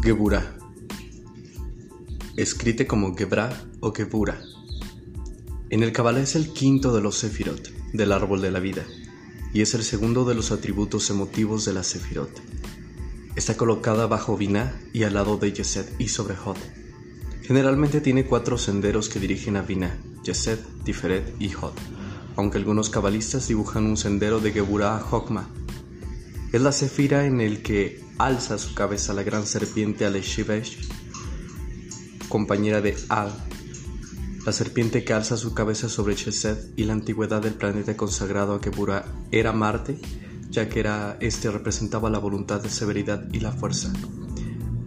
Gebura. Escrite como Gebra o Gebura. En el Kabbalah es el quinto de los Sefirot, del árbol de la vida, y es el segundo de los atributos emotivos de la Sefirot. Está colocada bajo Binah y al lado de Yesed y sobre Hod. Generalmente tiene cuatro senderos que dirigen a Binah, Yesed, Tiferet y Hod, aunque algunos cabalistas dibujan un sendero de Gebura a Hokmah. Es la sefira en el que alza su cabeza la gran serpiente Aleshivesh, compañera de Al, la serpiente que alza su cabeza sobre Chesed y la antigüedad del planeta consagrado a Gebura era Marte, ya que era este representaba la voluntad de severidad y la fuerza.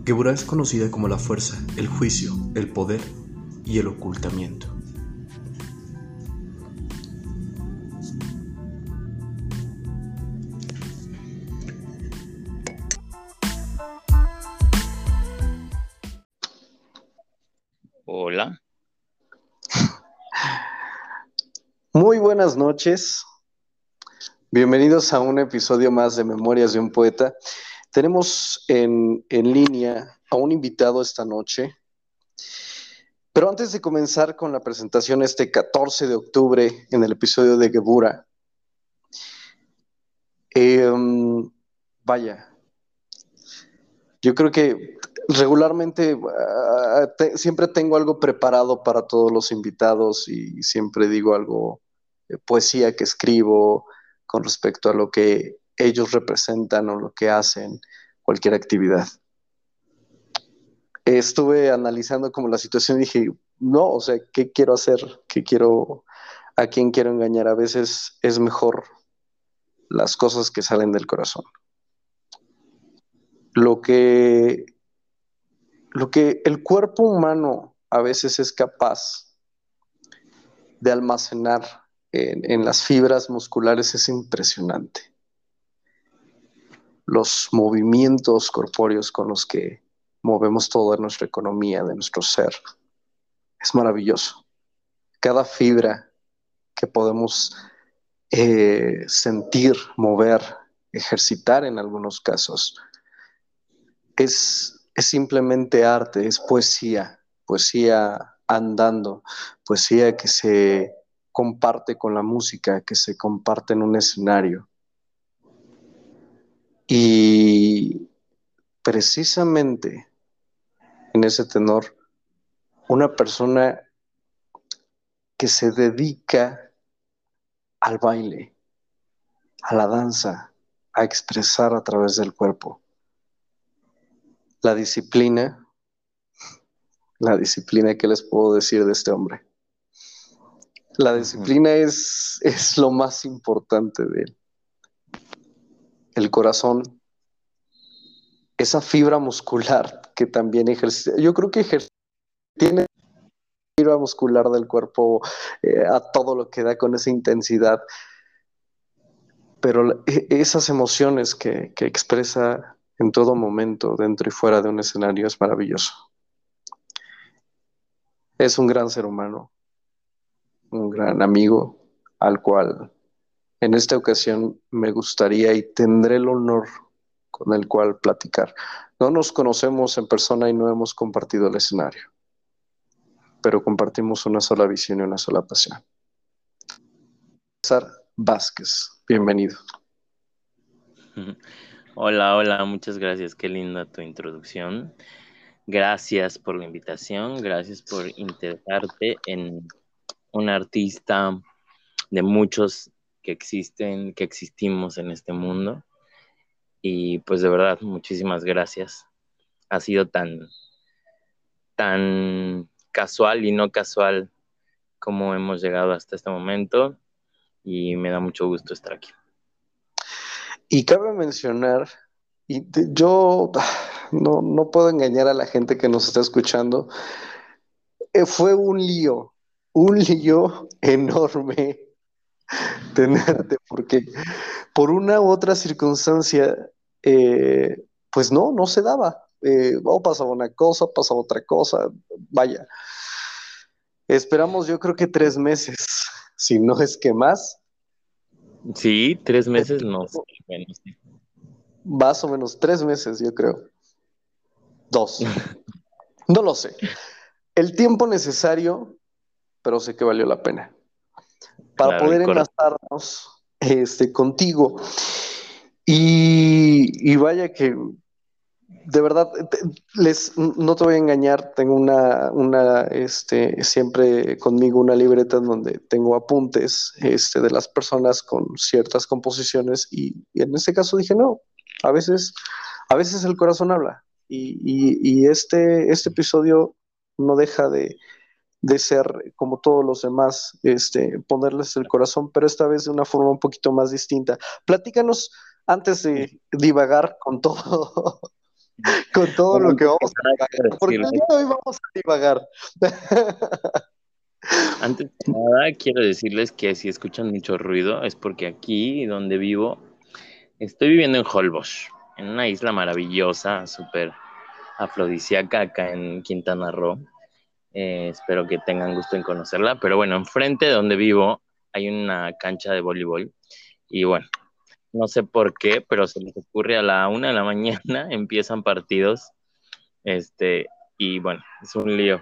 Gebura es conocida como la fuerza, el juicio, el poder y el ocultamiento. Buenas noches. Bienvenidos a un episodio más de Memorias de un Poeta. Tenemos en, en, línea a un invitado esta noche. Pero antes de comenzar con la presentación este 14 de octubre en el episodio de Gebura, eh, vaya, yo creo que regularmente te, siempre tengo algo preparado para todos los invitados y siempre digo algo, poesía que escribo con respecto a lo que ellos representan o lo que hacen, cualquier actividad. Estuve analizando como la situación y dije, no, o sea, ¿qué quiero hacer? ¿Qué quiero, a quién quiero engañar? A veces es mejor las cosas que salen del corazón. Lo que lo que el cuerpo humano a veces es capaz de almacenar en, las fibras musculares es impresionante. Los movimientos corpóreos con los que movemos toda nuestra economía, de nuestro ser, es maravilloso. Cada fibra que podemos eh, sentir, mover, ejercitar en algunos casos, es es simplemente arte, es poesía, poesía andando, poesía que se comparte con la música, que se comparte en un escenario. Y precisamente en ese tenor, una persona que se dedica al baile, a la danza, a expresar a través del cuerpo la disciplina, la disciplina que les puedo decir de este hombre. La disciplina es, es lo más importante de él. El corazón, esa fibra muscular que también ejerce. Yo creo que ejerce, tiene fibra muscular del cuerpo eh, a todo lo que da con esa intensidad. Pero e, esas emociones que, que expresa en todo momento, dentro y fuera de un escenario, es maravilloso. Es un gran ser humano, un gran amigo al cual en esta ocasión me gustaría y tendré el honor con el cual platicar. No nos conocemos en persona y no hemos compartido el escenario, pero compartimos una sola visión y una sola pasión. César Vázquez, bienvenido. Hola, hola, muchas gracias. Qué linda tu introducción. Gracias por la invitación, gracias por interesarte en un artista de muchos que existen, que existimos en este mundo. Y pues de verdad, muchísimas gracias. Ha sido tan, tan casual y no casual como hemos llegado hasta este momento y me da mucho gusto estar aquí. Y cabe mencionar, y yo no, no, puedo engañar a la gente que nos está escuchando, eh, fue un lío, un lío enorme tenerte, porque por una u otra circunstancia, eh, pues no, no se daba. Eh, o pasaba una cosa, pasaba otra cosa, vaya. Esperamos yo creo que tres meses, si no es que más, Sí, tres meses no. Más o menos tres meses, yo creo. Dos. No lo sé. El tiempo necesario, pero sé que valió la pena. Para poder enlazarnos este, contigo. Y, y vaya que de verdad, les, no te voy a engañar, tengo una, una, este, siempre conmigo una libreta en donde tengo apuntes, este, de las personas con ciertas composiciones y, en este caso dije, no, a veces, a veces el corazón habla y, y, este, este episodio no deja de, de ser como todos los demás, este, ponerles el corazón, pero esta vez de una forma un poquito más distinta. Platícanos antes de divagar con todo, con todo lo que vamos a divagar. Porque hoy vamos a divagar. Antes de nada, quiero decirles que si escuchan mucho ruido es porque aquí donde vivo, estoy viviendo en Holbox, en una isla maravillosa, súper afrodisíaca acá en Quintana Roo. Eh, espero que tengan gusto en conocerla. Pero bueno, enfrente de donde vivo hay una cancha de voleibol. Y bueno, no sé por qué, pero se les ocurre a la una de la mañana, empiezan partidos, este, y bueno, es un lío,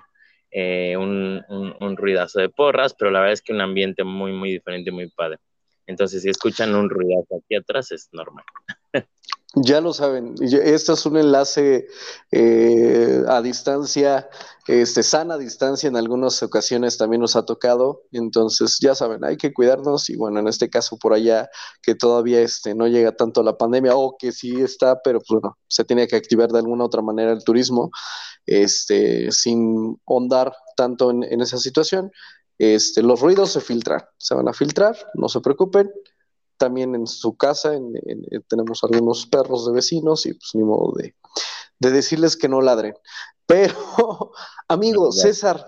eh, un, un, ruidazo de porras, pero la verdad es que un ambiente muy, muy diferente, muy padre. Entonces, si escuchan un ruidazo aquí atrás, es normal. Ya lo saben, este es un enlace eh, a distancia, este, sana distancia en algunas ocasiones también nos ha tocado, entonces ya saben, hay que cuidarnos y bueno, en este caso por allá que todavía este, no llega tanto la pandemia o que sí está, pero pues bueno, se tiene que activar de alguna otra manera el turismo, este, sin hondar tanto en, en esa situación, este, los ruidos se filtran, se van a filtrar, no se preocupen, también en su casa eh, tenemos algunos perros de vecinos y pues ni modo de, decirles que no ladren. Pero, amigo César,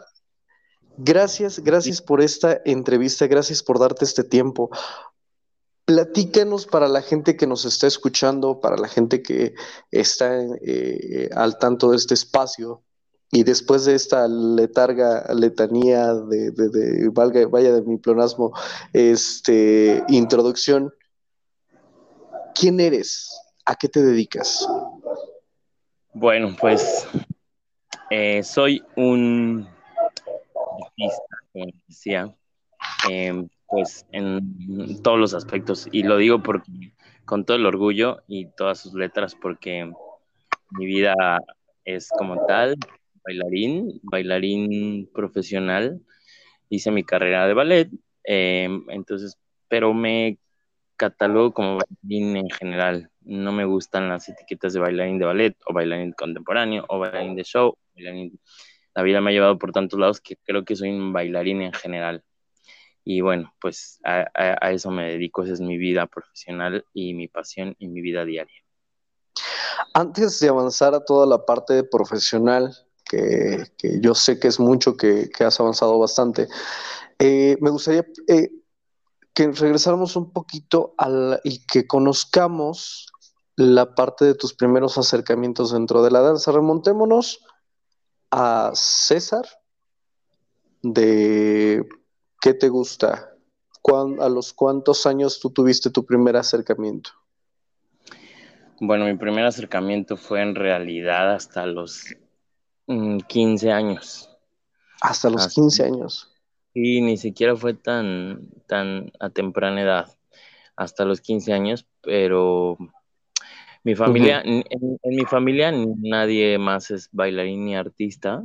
gracias, gracias por esta entrevista, gracias por darte este tiempo. Platícanos para la gente que nos está escuchando, para la gente que está eh, al tanto de este espacio, y después de esta letarga, letanía de, de, valga, vaya de mi plonasmo, este, introducción, ¿quién eres? ¿A qué te dedicas? Bueno, pues eh, soy un artista, como decía, em, pues en todos los aspectos, y lo digo porque con todo el orgullo y todas sus letras, porque mi vida es como tal, bailarín, bailarín profesional. Hice mi carrera de ballet, em, entonces, pero me catalogo como bailarín en general. No me gustan las etiquetas de bailarín de ballet o bailarín contemporáneo o bailarín de show. La vida me ha llevado por tantos lados que creo que soy un bailarín en general. Y bueno, pues a, a eso me dedico, esa es mi vida profesional y mi pasión y mi vida diaria. Antes de avanzar a toda la parte profesional, que, yo sé que es mucho, que, has avanzado bastante. Eh, me gustaría eh, que regresáramos un poquito al, y que conozcamos la parte de tus primeros acercamientos dentro de la danza. Remontémonos a César, de qué te gusta, a los cuántos años tú tuviste tu primer acercamiento. Bueno, mi primer acercamiento fue en realidad hasta los 15 mm, años. Hasta los 15 años. Y ni siquiera fue tan, tan a temprana edad, hasta los 15 años, pero mi familia, en, mi familia nadie más es bailarín ni artista,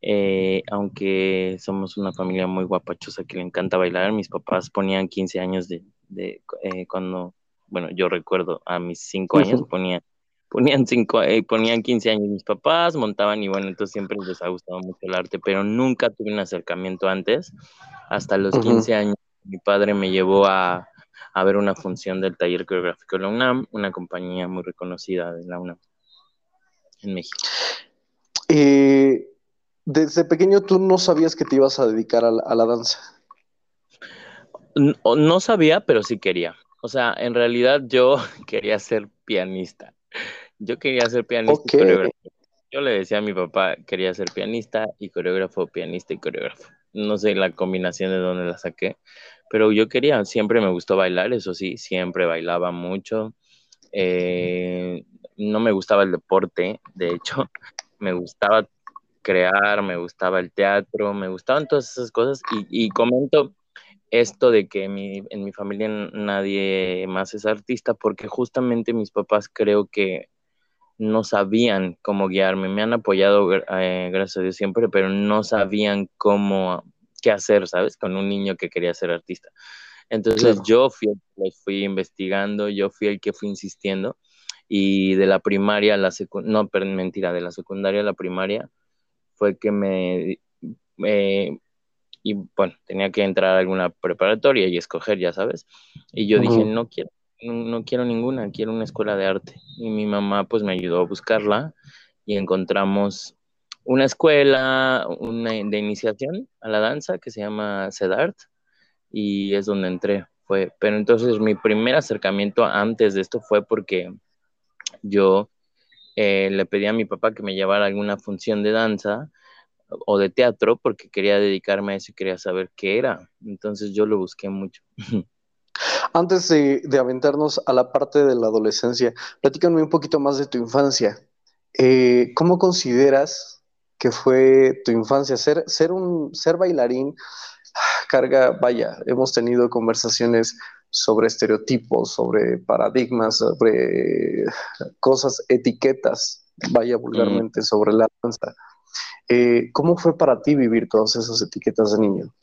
eh, aunque somos una familia muy guapachosa que le encanta bailar. Mis papás ponían 15 años de, de eh, cuando, bueno, yo recuerdo a mis 5 años ponían ponían cinco, eh, ponían 15 años mis papás, montaban y bueno, entonces siempre les ha gustado mucho el arte, pero nunca tuve un acercamiento antes. Hasta los 15 años mi padre me llevó a, a, ver una función del taller coreográfico de la UNAM, una compañía muy reconocida de la UNAM en México. Eh, desde pequeño tú no sabías que te ibas a dedicar a la, danza. No, no sabía, pero sí quería. O sea, en realidad yo quería ser pianista. Yo quería ser pianista y coreógrafo. Yo le decía a mi papá, quería ser pianista y coreógrafo, pianista y coreógrafo. No sé la combinación de dónde la saqué, pero yo quería, siempre me gustó bailar, eso sí, siempre bailaba mucho. Eh, no me gustaba el deporte, de hecho, me gustaba crear, me gustaba el teatro, me gustaban todas esas cosas y, comento esto de que en mi familia nadie más es artista porque justamente mis papás creo que no sabían cómo guiarme, me han apoyado, eh, gracias a Dios siempre, pero no sabían cómo, qué hacer, ¿sabes? Con un niño que quería ser artista. Entonces yo fui que fui investigando, yo fui el que fui insistiendo y de la primaria a la secundaria, no, mentira, de la secundaria a la primaria fue que me, y bueno, tenía que entrar a alguna preparatoria y escoger, ya sabes, y yo dije, no quiero, no, quiero ninguna, quiero una escuela de arte. Y mi mamá pues me ayudó a buscarla y encontramos una escuela una, de iniciación a la danza que se llama CEDART y es donde entré. Fue, pero entonces mi primer acercamiento antes de esto fue porque yo eh, le pedí a mi papá que me llevara alguna función de danza o de teatro porque quería dedicarme a eso y quería saber qué era. Entonces yo lo busqué mucho. Antes de, aventarnos a la parte de la adolescencia, platícame un poquito más de tu infancia. Eh, ¿Cómo consideras que fue tu infancia? Ser, ser, un, ser bailarín carga, vaya, hemos tenido conversaciones sobre estereotipos, sobre paradigmas, sobre cosas, etiquetas, vaya vulgarmente, sobre la danza. Eh, ¿Cómo fue para ti vivir todas esas etiquetas de niño?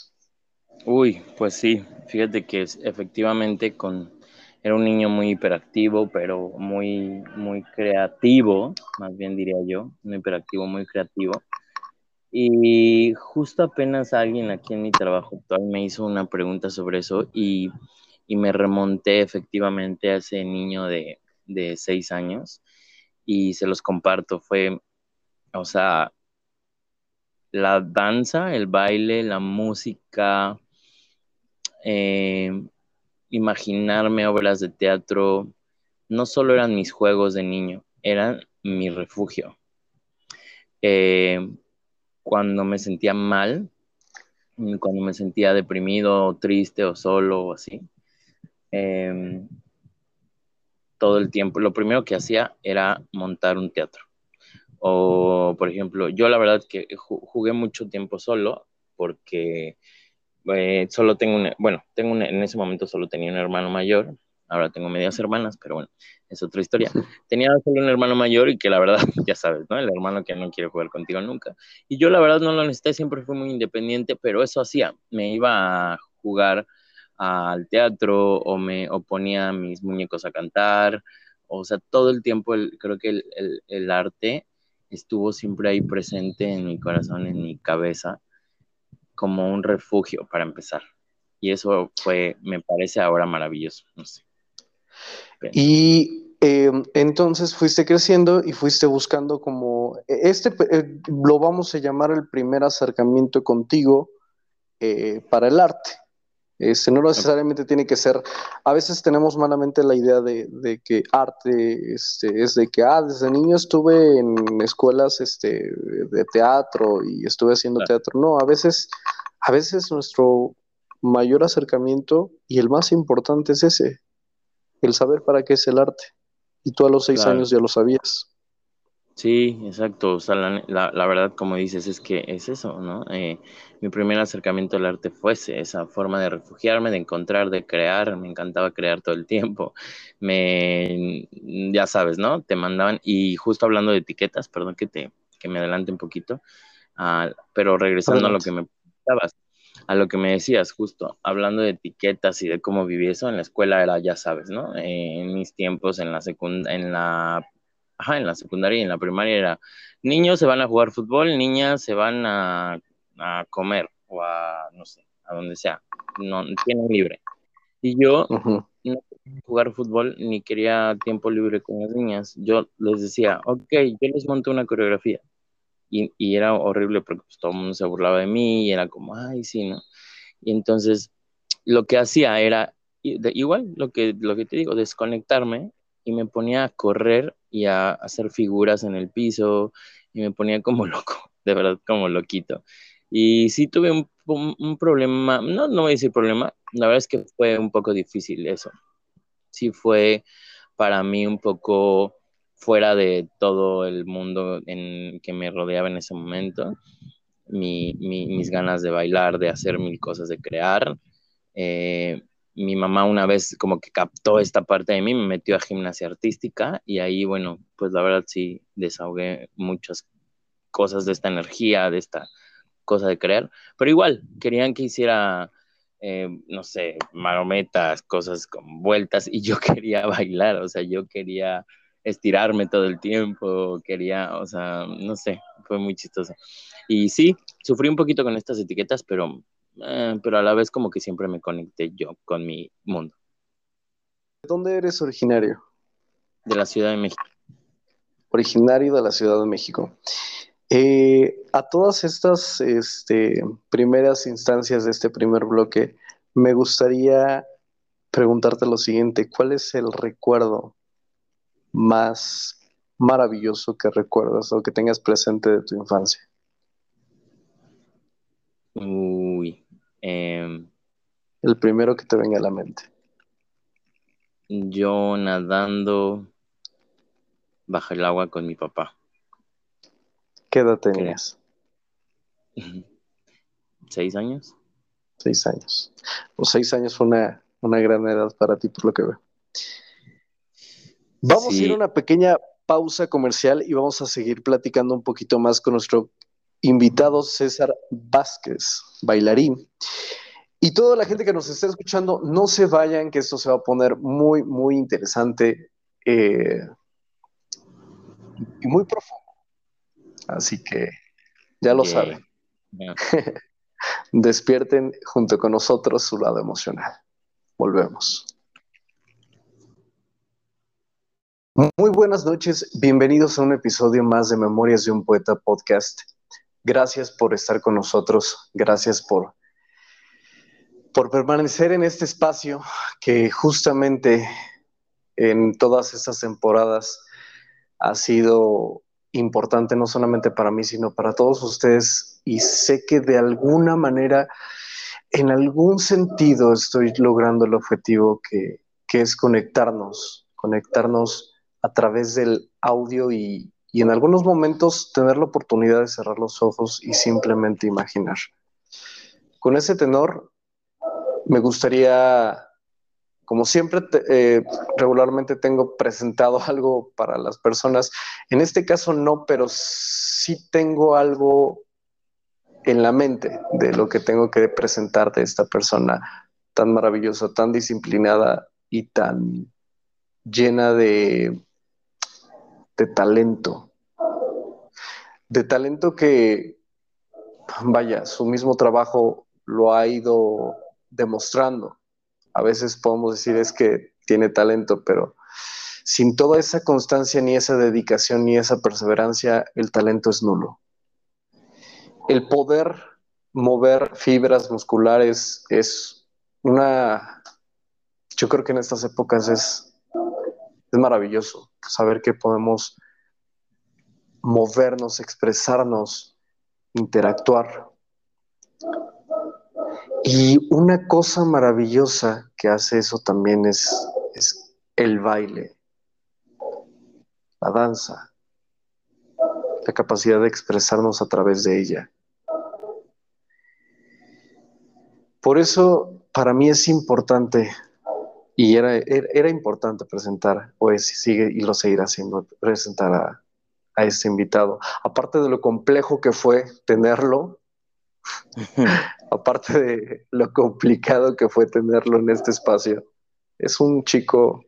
Uy, pues sí, fíjate que efectivamente con, era un niño muy hiperactivo, pero muy, muy creativo, más bien diría yo, muy hiperactivo, muy creativo. Y justo apenas alguien aquí en mi trabajo actual me hizo una pregunta sobre eso y y me remonté efectivamente a ese niño de, de seis años y se los comparto. Fue, o sea, la danza, el baile, la música, eh, imaginarme obras de teatro, no solo eran mis juegos de niño, eran mi refugio. Eh, cuando me sentía mal, cuando me sentía deprimido, triste o solo o así, Em, todo el tiempo. Lo primero que hacía era montar un teatro. O, por ejemplo, yo la verdad que jugué mucho tiempo solo porque eh, solo tengo un, bueno, tengo en ese momento solo tenía un hermano mayor, ahora tengo medias hermanas, pero bueno, es otra historia. Tenía solo un hermano mayor y que la verdad, ya sabes, ¿no? El hermano que no quiere jugar contigo nunca. Y yo la verdad no lo necesité, siempre fui muy independiente, pero eso hacía, me iba a jugar al teatro o me oponía a mis muñecos a cantar. O sea, todo el tiempo creo que el, arte estuvo siempre ahí presente en mi corazón, en mi cabeza, como un refugio para empezar. Y eso fue, me parece ahora maravilloso. No sé. Y eh, entonces fuiste creciendo y fuiste buscando como, este eh, lo vamos a llamar el primer acercamiento contigo eh, para el arte. Este, no necesariamente tiene que ser, a veces tenemos malamente la idea de, que arte este, es de que, ah, desde niño estuve en escuelas este, de teatro y estuve haciendo teatro. No, a veces, a veces nuestro mayor acercamiento y el más importante es ese, el saber para qué es el arte. Y tú a los seis años ya lo sabías. Sí, exacto. O sea, la, verdad, como dices, es que es eso, ¿no? Eh, mi primer acercamiento al arte fuese esa forma de refugiarme, de encontrar, de crear. Me encantaba crear todo el tiempo. Me, ya sabes, ¿no? Te mandaban, y justo hablando de etiquetas, perdón que te, que me adelante un poquito, ah, pero regresando a lo que me preguntabas, a lo que me decías, justo, hablando de etiquetas y de cómo viví eso en la escuela era, ya sabes, ¿no? Eh, en mis tiempos, en la segunda, en la ajá, en la secundaria y en la primaria era, niños se van a jugar fútbol, niñas se van a, comer o a, no sé, a donde sea, no, tienen libre. Y yo no quería jugar fútbol ni quería tiempo libre con las niñas. Yo les decía, ok, yo les monto una coreografía. Y, y era horrible porque pues, todo el mundo se burlaba de mí y era como, ay, sí, ¿no? Y entonces lo que hacía era, igual lo que, lo que te digo, desconectarme y me ponía a correr y a hacer figuras en el piso y me ponía como loco, de verdad como loquito. Y sí tuve un, problema, no, no voy a decir problema, la verdad es que fue un poco difícil eso. Sí fue para mí un poco fuera de todo el mundo en que me rodeaba en ese momento, mis ganas de bailar, de hacer mil cosas, de crear. Eh, mi mamá una vez como que captó esta parte de mí, me metió a gimnasia artística y ahí, bueno, pues la verdad sí desahogué muchas cosas de esta energía, de esta cosa de creer, pero igual querían que hiciera, eh, no sé, marometas, cosas con vueltas y yo quería bailar, o sea, yo quería estirarme todo el tiempo, quería, o sea, no sé, fue muy chistoso. Y sí, sufrí un poquito con estas etiquetas, pero, eh, pero a la vez como que siempre me conecté yo con mi mundo. ¿De dónde eres originario? De la Ciudad de México. Originario de la Ciudad de México. Eh, a todas estas este, primeras instancias de este primer bloque, me gustaría preguntarte lo siguiente, ¿cuál es el recuerdo más maravilloso que recuerdas o que tengas presente de tu infancia? Uy. Em, el primero que te venga a la mente. Yo nadando bajo el agua con mi papá. ¿Qué edad tenías? ¿Seis años? Seis años. Los seis años fue una, una gran edad para ti, por lo que veo. Vamos a ir a una pequeña pausa comercial y vamos a seguir platicando un poquito más con nuestro invitado César Vázquez, bailarín. Y toda la gente que nos está escuchando, no se vayan, que esto se va a poner muy, muy interesante eh, y muy profundo. Así que ya lo saben. Despierten junto con nosotros su lado emocional. Volvemos. Muy buenas noches, bienvenidos a un episodio más de Memorias de un Poeta Podcast. Gracias por estar con nosotros, gracias por, por permanecer en este espacio que justamente en todas estas temporadas ha sido importante no solamente para mí, sino para todos ustedes. Y sé que de alguna manera, en algún sentido, estoy logrando el objetivo que, que es conectarnos, conectarnos a través del audio y, y en algunos momentos tener la oportunidad de cerrar los ojos y simplemente imaginar. Con ese tenor, me gustaría como siempre, eh, regularmente tengo presentado algo para las personas. En este caso no, pero sí tengo algo en la mente de lo que tengo que presentar de esta persona tan maravillosa, tan disciplinada y tan llena de, de talento. De talento que, vaya, su mismo trabajo lo ha ido demostrando a veces podemos decir es que tiene talento, pero sin toda esa constancia, ni esa dedicación, ni esa perseverancia, el talento es nulo. El poder mover fibras musculares es una, yo creo que en estas épocas es, es maravilloso saber que podemos movernos, expresarnos, interactuar. Y una cosa maravillosa que hace eso también es, el baile, la danza, la capacidad de expresarnos a través de ella. Por eso, para mí es importante, y era, era importante presentar, o sigue y lo seguirá haciendo, presentar a, a este invitado. Aparte de lo complejo que fue tenerlo, aparte de lo complicado que fue tenerlo en este espacio, es un chico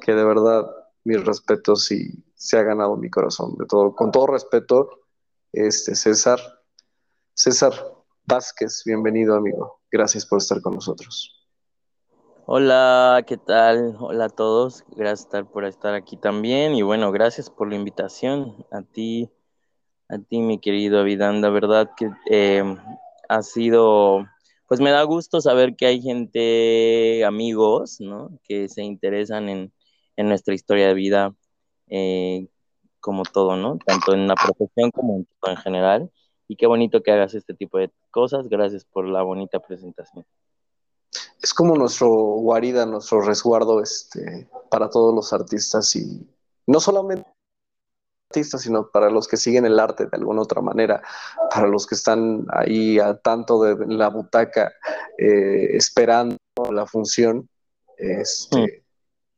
que de verdad mis respetos y se ha ganado mi corazón. De todo, con todo respeto, este César, César Vázquez, bienvenido amigo. Gracias por estar con nosotros. Hola, ¿qué tal? Hola a todos. Gracias por estar aquí también. Y bueno, gracias por la invitación. A ti, a ti, mi querido Avidanda, verdad que eh, ha sido, pues me da gusto saber que hay gente, amigos, ¿no? Que se interesan en, nuestra historia de vida, eh, como todo, ¿no? Tanto en la profesión como en, en general. Y qué bonito que hagas este tipo de cosas. Gracias por la bonita presentación. Es como nuestro guarida, nuestro resguardo este, para todos los artistas y no solamente artistas, sino para los que siguen el arte de alguna otra manera, para los que están ahí a tanto de la butaca eh, esperando la función, este,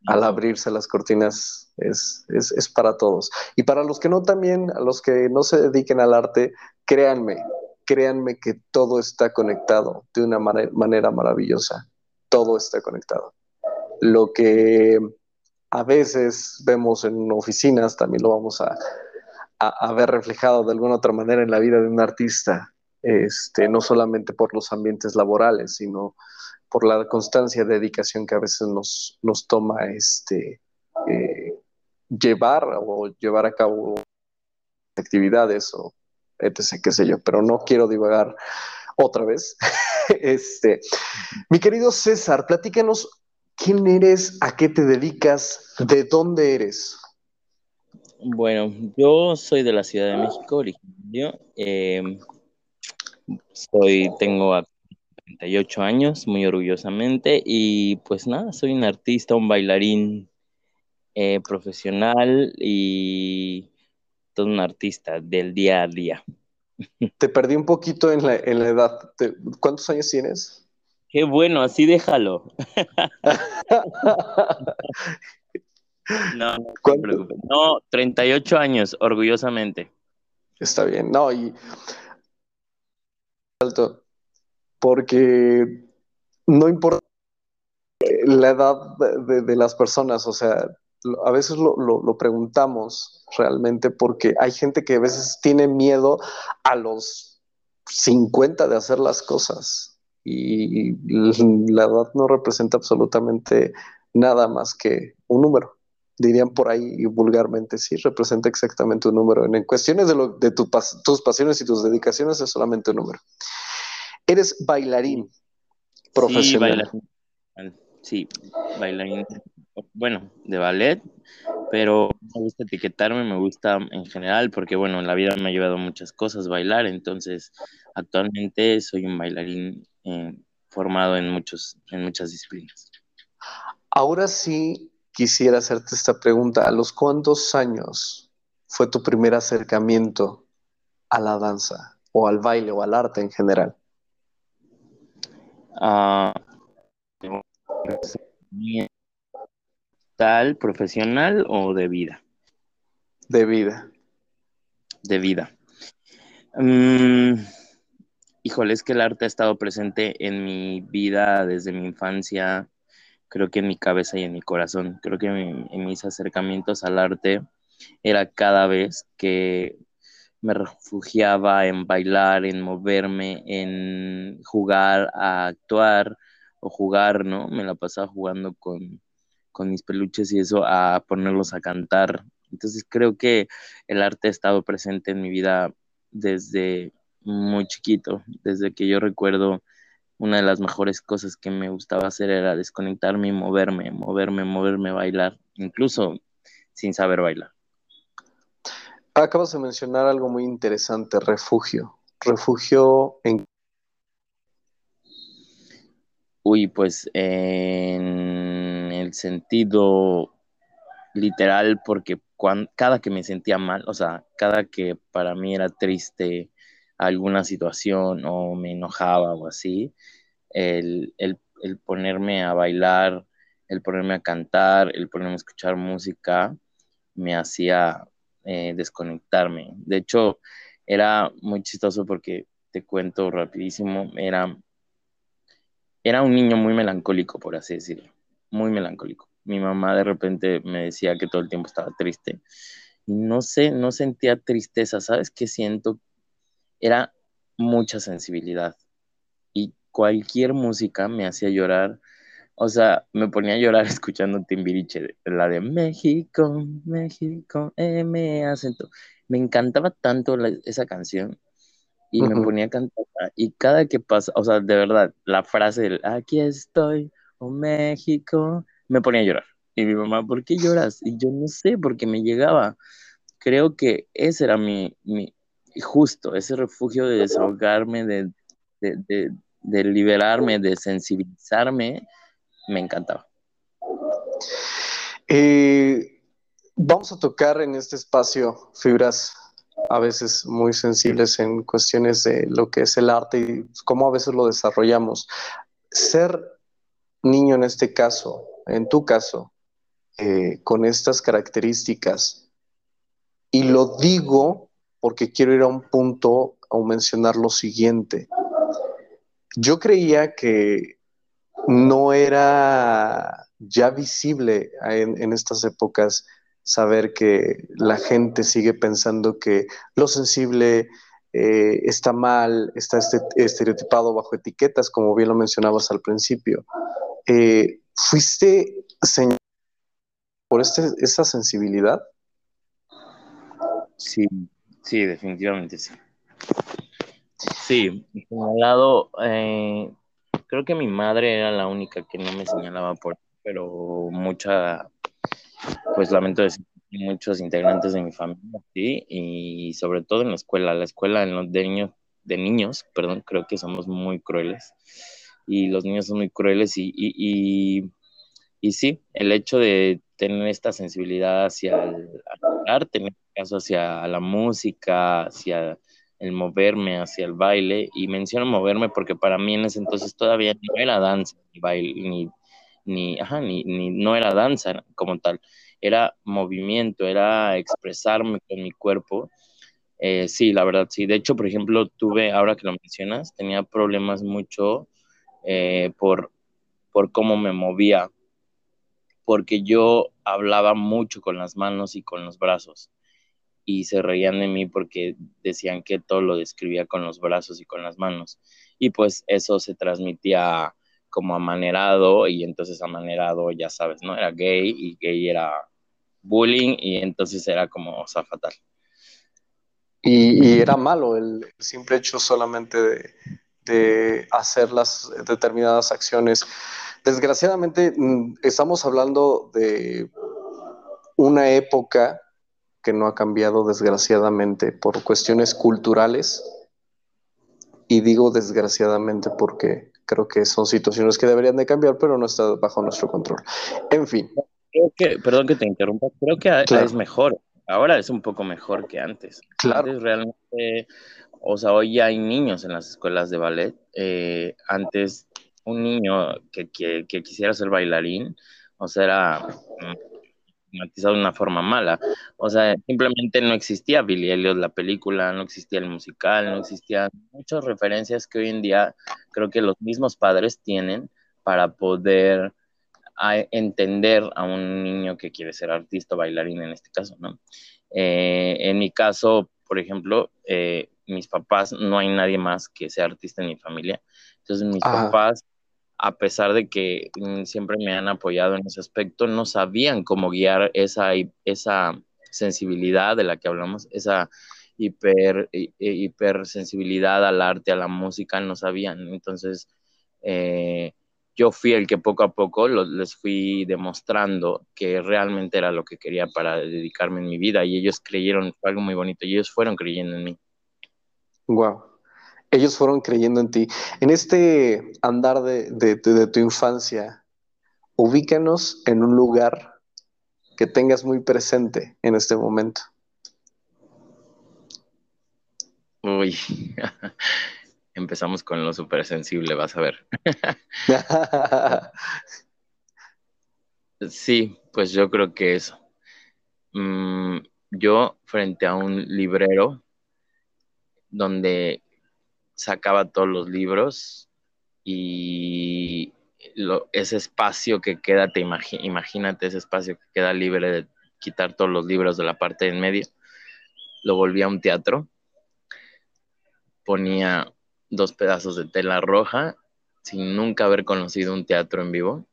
al abrirse las cortinas es, es, para todos. Y para los que no también, a los que no se dediquen al arte, créanme, créanme que todo está conectado de una manera maravillosa, todo está conectado. Lo que a veces vemos en oficinas, también lo vamos a, ver reflejado de alguna otra manera en la vida de un artista, este, no solamente por los ambientes laborales, sino por la constancia de dedicación que a veces nos, toma este, eh, llevar o llevar a cabo actividades o etc., qué sé yo, pero no quiero divagar otra vez. este, mi querido César, platícanos ¿Quién eres? ¿A qué te dedicas? ¿De dónde eres? Bueno, yo soy de la Ciudad de México, originario. Em, soy, tengo 38 años, muy orgullosamente, y pues nada, soy un artista, un bailarín eh, profesional y todo un artista del día a día. Te perdí un poquito en la, en la edad. ¿Cuántos años tienes? Qué bueno, así déjalo. no, no. No, 38 años, orgullosamente. Está bien, no, y alto, porque no importa la edad de, las personas, o sea, a veces lo, lo, preguntamos realmente porque hay gente que a veces tiene miedo a los 50 de hacer las cosas y la edad no representa absolutamente nada más que un número. Dirían por ahí vulgarmente, sí, representa exactamente un número. En cuestiones de, lo, de tus pasiones y tus dedicaciones es solamente un número. Eres bailarín profesional. Sí, bailarín. Bueno, de ballet, pero me gusta etiquetarme, me gusta en general, porque bueno, en la vida me ha llevado muchas cosas bailar, entonces actualmente soy un bailarín eh, formado en, muchos, en muchas disciplinas. Ahora sí quisiera hacerte esta pregunta. ¿A los cuántos años fue tu primer acercamiento a la danza o al baile o al arte en general? Uh, ¿Tal profesional o de vida? De vida. De vida. Mm, híjole, es que el arte ha estado presente en mi vida desde mi infancia, creo que en mi cabeza y en mi corazón. Creo que en mis acercamientos al arte era cada vez que me refugiaba en bailar, en moverme, en jugar, a actuar o jugar, ¿no? Me la pasaba jugando con, con mis peluches y eso, a ponerlos a cantar. Entonces creo que el arte ha estado presente en mi vida desde muy chiquito, desde que yo recuerdo una de las mejores cosas que me gustaba hacer era desconectarme y moverme, moverme, moverme, bailar, incluso sin saber bailar. Acabas de mencionar algo muy interesante, refugio. Refugio en... Uy, pues en el sentido literal, porque cada que me sentía mal, o sea, cada que para mí era triste, alguna situación o me enojaba o así, el, ponerme a bailar, el ponerme a cantar, el ponerme a escuchar música, me hacía eh, desconectarme. De hecho, era muy chistoso porque te cuento rapidísimo, era, era un niño muy melancólico, por así decirlo, muy melancólico. Mi mamá de repente me decía que todo el tiempo estaba triste. Y no sé, no sentía tristeza, ¿sabes qué siento? era mucha sensibilidad y cualquier música me hacía llorar. O sea, me ponía a llorar escuchando Timbiriche, la de México, México, me acento. Me encantaba tanto esa canción y me ponía a cantar. Y cada que pasa, o sea, de verdad, la frase del aquí estoy, México, me ponía a llorar. Y mi mamá, ¿por qué lloras? Y yo no sé, porque me llegaba. Creo que ese era mi, mi, justo ese refugio de desahogarme, de, liberarme, de sensibilizarme, me encantaba. Eh, vamos a tocar en este espacio fibras a veces muy sensibles en cuestiones de lo que es el arte y cómo a veces lo desarrollamos. Ser niño en este caso, en tu caso, eh, con estas características, y lo digo porque quiero ir a un punto o mencionar lo siguiente. Yo creía que no era ya visible en estas épocas saber que la gente sigue pensando que lo sensible eh, está mal, está este, estereotipado bajo etiquetas, como bien lo mencionabas al principio. Eh, ¿Fuiste señalado por este, esa sensibilidad? Sí, sí, definitivamente sí. Sí, señalado, eh, creo que mi madre era la única que no me señalaba por, pero mucha pues lamento decir muchos integrantes de mi familia, sí, y sobre todo en la escuela. La escuela de niños, de niños, perdón, creo que somos muy crueles y los niños son muy crueles y, y, y, sí, el hecho de tener esta sensibilidad hacia el, arte, en este caso hacia la música, hacia el moverme, hacia el baile, y menciono moverme porque para mí en ese entonces todavía no era danza, ni baile, ni ni, ajá, ni, ni no era danza como tal, era movimiento, era expresarme con mi cuerpo. Eh, sí, la verdad, sí. De hecho, por ejemplo, tuve, ahora que lo mencionas, tenía problemas mucho eh, por, por cómo me movía, porque yo hablaba mucho con las manos y con los brazos y se reían de mí porque decían que todo lo describía con los brazos y con las manos. Y pues eso se transmitía como amanerado y entonces amanerado, ya sabes, ¿no? Era gay y gay era bullying y entonces era como, o fatal. Y, era malo el, simple hecho solamente de, de, hacer las determinadas acciones. Desgraciadamente, mm, estamos hablando de una época que no ha cambiado desgraciadamente por cuestiones culturales. Y digo desgraciadamente porque creo que son situaciones que deberían de cambiar, pero no está bajo nuestro control. En fin. Creo que, perdón que te interrumpa, creo que es mejor. Ahora es un poco mejor que antes. Claro. Antes realmente, o sea, hoy ya hay niños en las escuelas de ballet. Eh, antes, un niño que, que, quisiera ser bailarín, o sea, era de una forma mala. O sea, simplemente no existía Billy Elliot, la película, no existía el musical, no existían muchas referencias que hoy en día creo que los mismos padres tienen para poder entender a un niño que quiere ser artista o bailarín en este caso, ¿no? Eh, en mi caso, por ejemplo, eh, mis papás, no hay nadie más que sea artista en mi familia. Entonces mis papás a pesar de que mm, siempre me han apoyado en ese aspecto, no sabían cómo guiar esa, esa sensibilidad de la que hablamos, esa hiper, hipersensibilidad al arte, a la música, no sabían. Entonces, eh, yo fui el que poco a poco les fui demostrando que realmente era lo que quería para dedicarme en mi vida y ellos creyeron, fue algo muy bonito, y ellos fueron creyendo en mí. Wow ellos fueron creyendo en ti. En este andar de, tu infancia, ubícanos en un lugar que tengas muy presente en este momento. Uy, empezamos con lo súper sensible, vas a ver. sí, pues yo creo que eso. Mm, yo frente a un librero donde sacaba todos los libros y ese espacio que queda, te imagínate ese espacio que queda libre de quitar todos los libros de la parte en medio, lo volvía a un teatro, ponía dos pedazos de tela roja sin nunca haber conocido un teatro en vivo,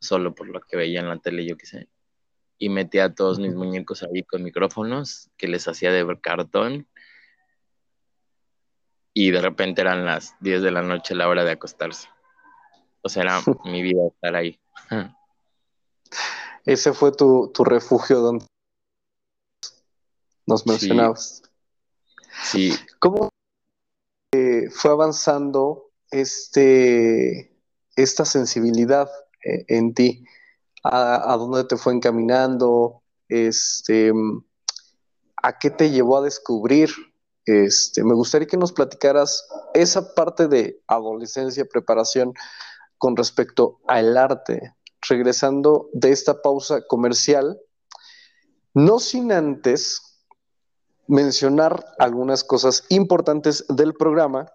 solo por lo que veía en la tele, yo qué sé, y metía a todos mis muñecos ahí con micrófonos que les hacía de cartón y de repente eran las 10 de la noche la hora de acostarse. O sea, era mi vida estar ahí. Ese fue tu, refugio donde nos mencionabas. Sí. ¿Cómo eh, fue avanzando este, esta sensibilidad eh, en ti? ¿A, ¿A, dónde te fue encaminando? este, a qué te llevó a descubrir. Este, me gustaría que nos platicaras esa parte de adolescencia, preparación con respecto al arte, regresando de esta pausa comercial, no sin antes mencionar algunas cosas importantes del programa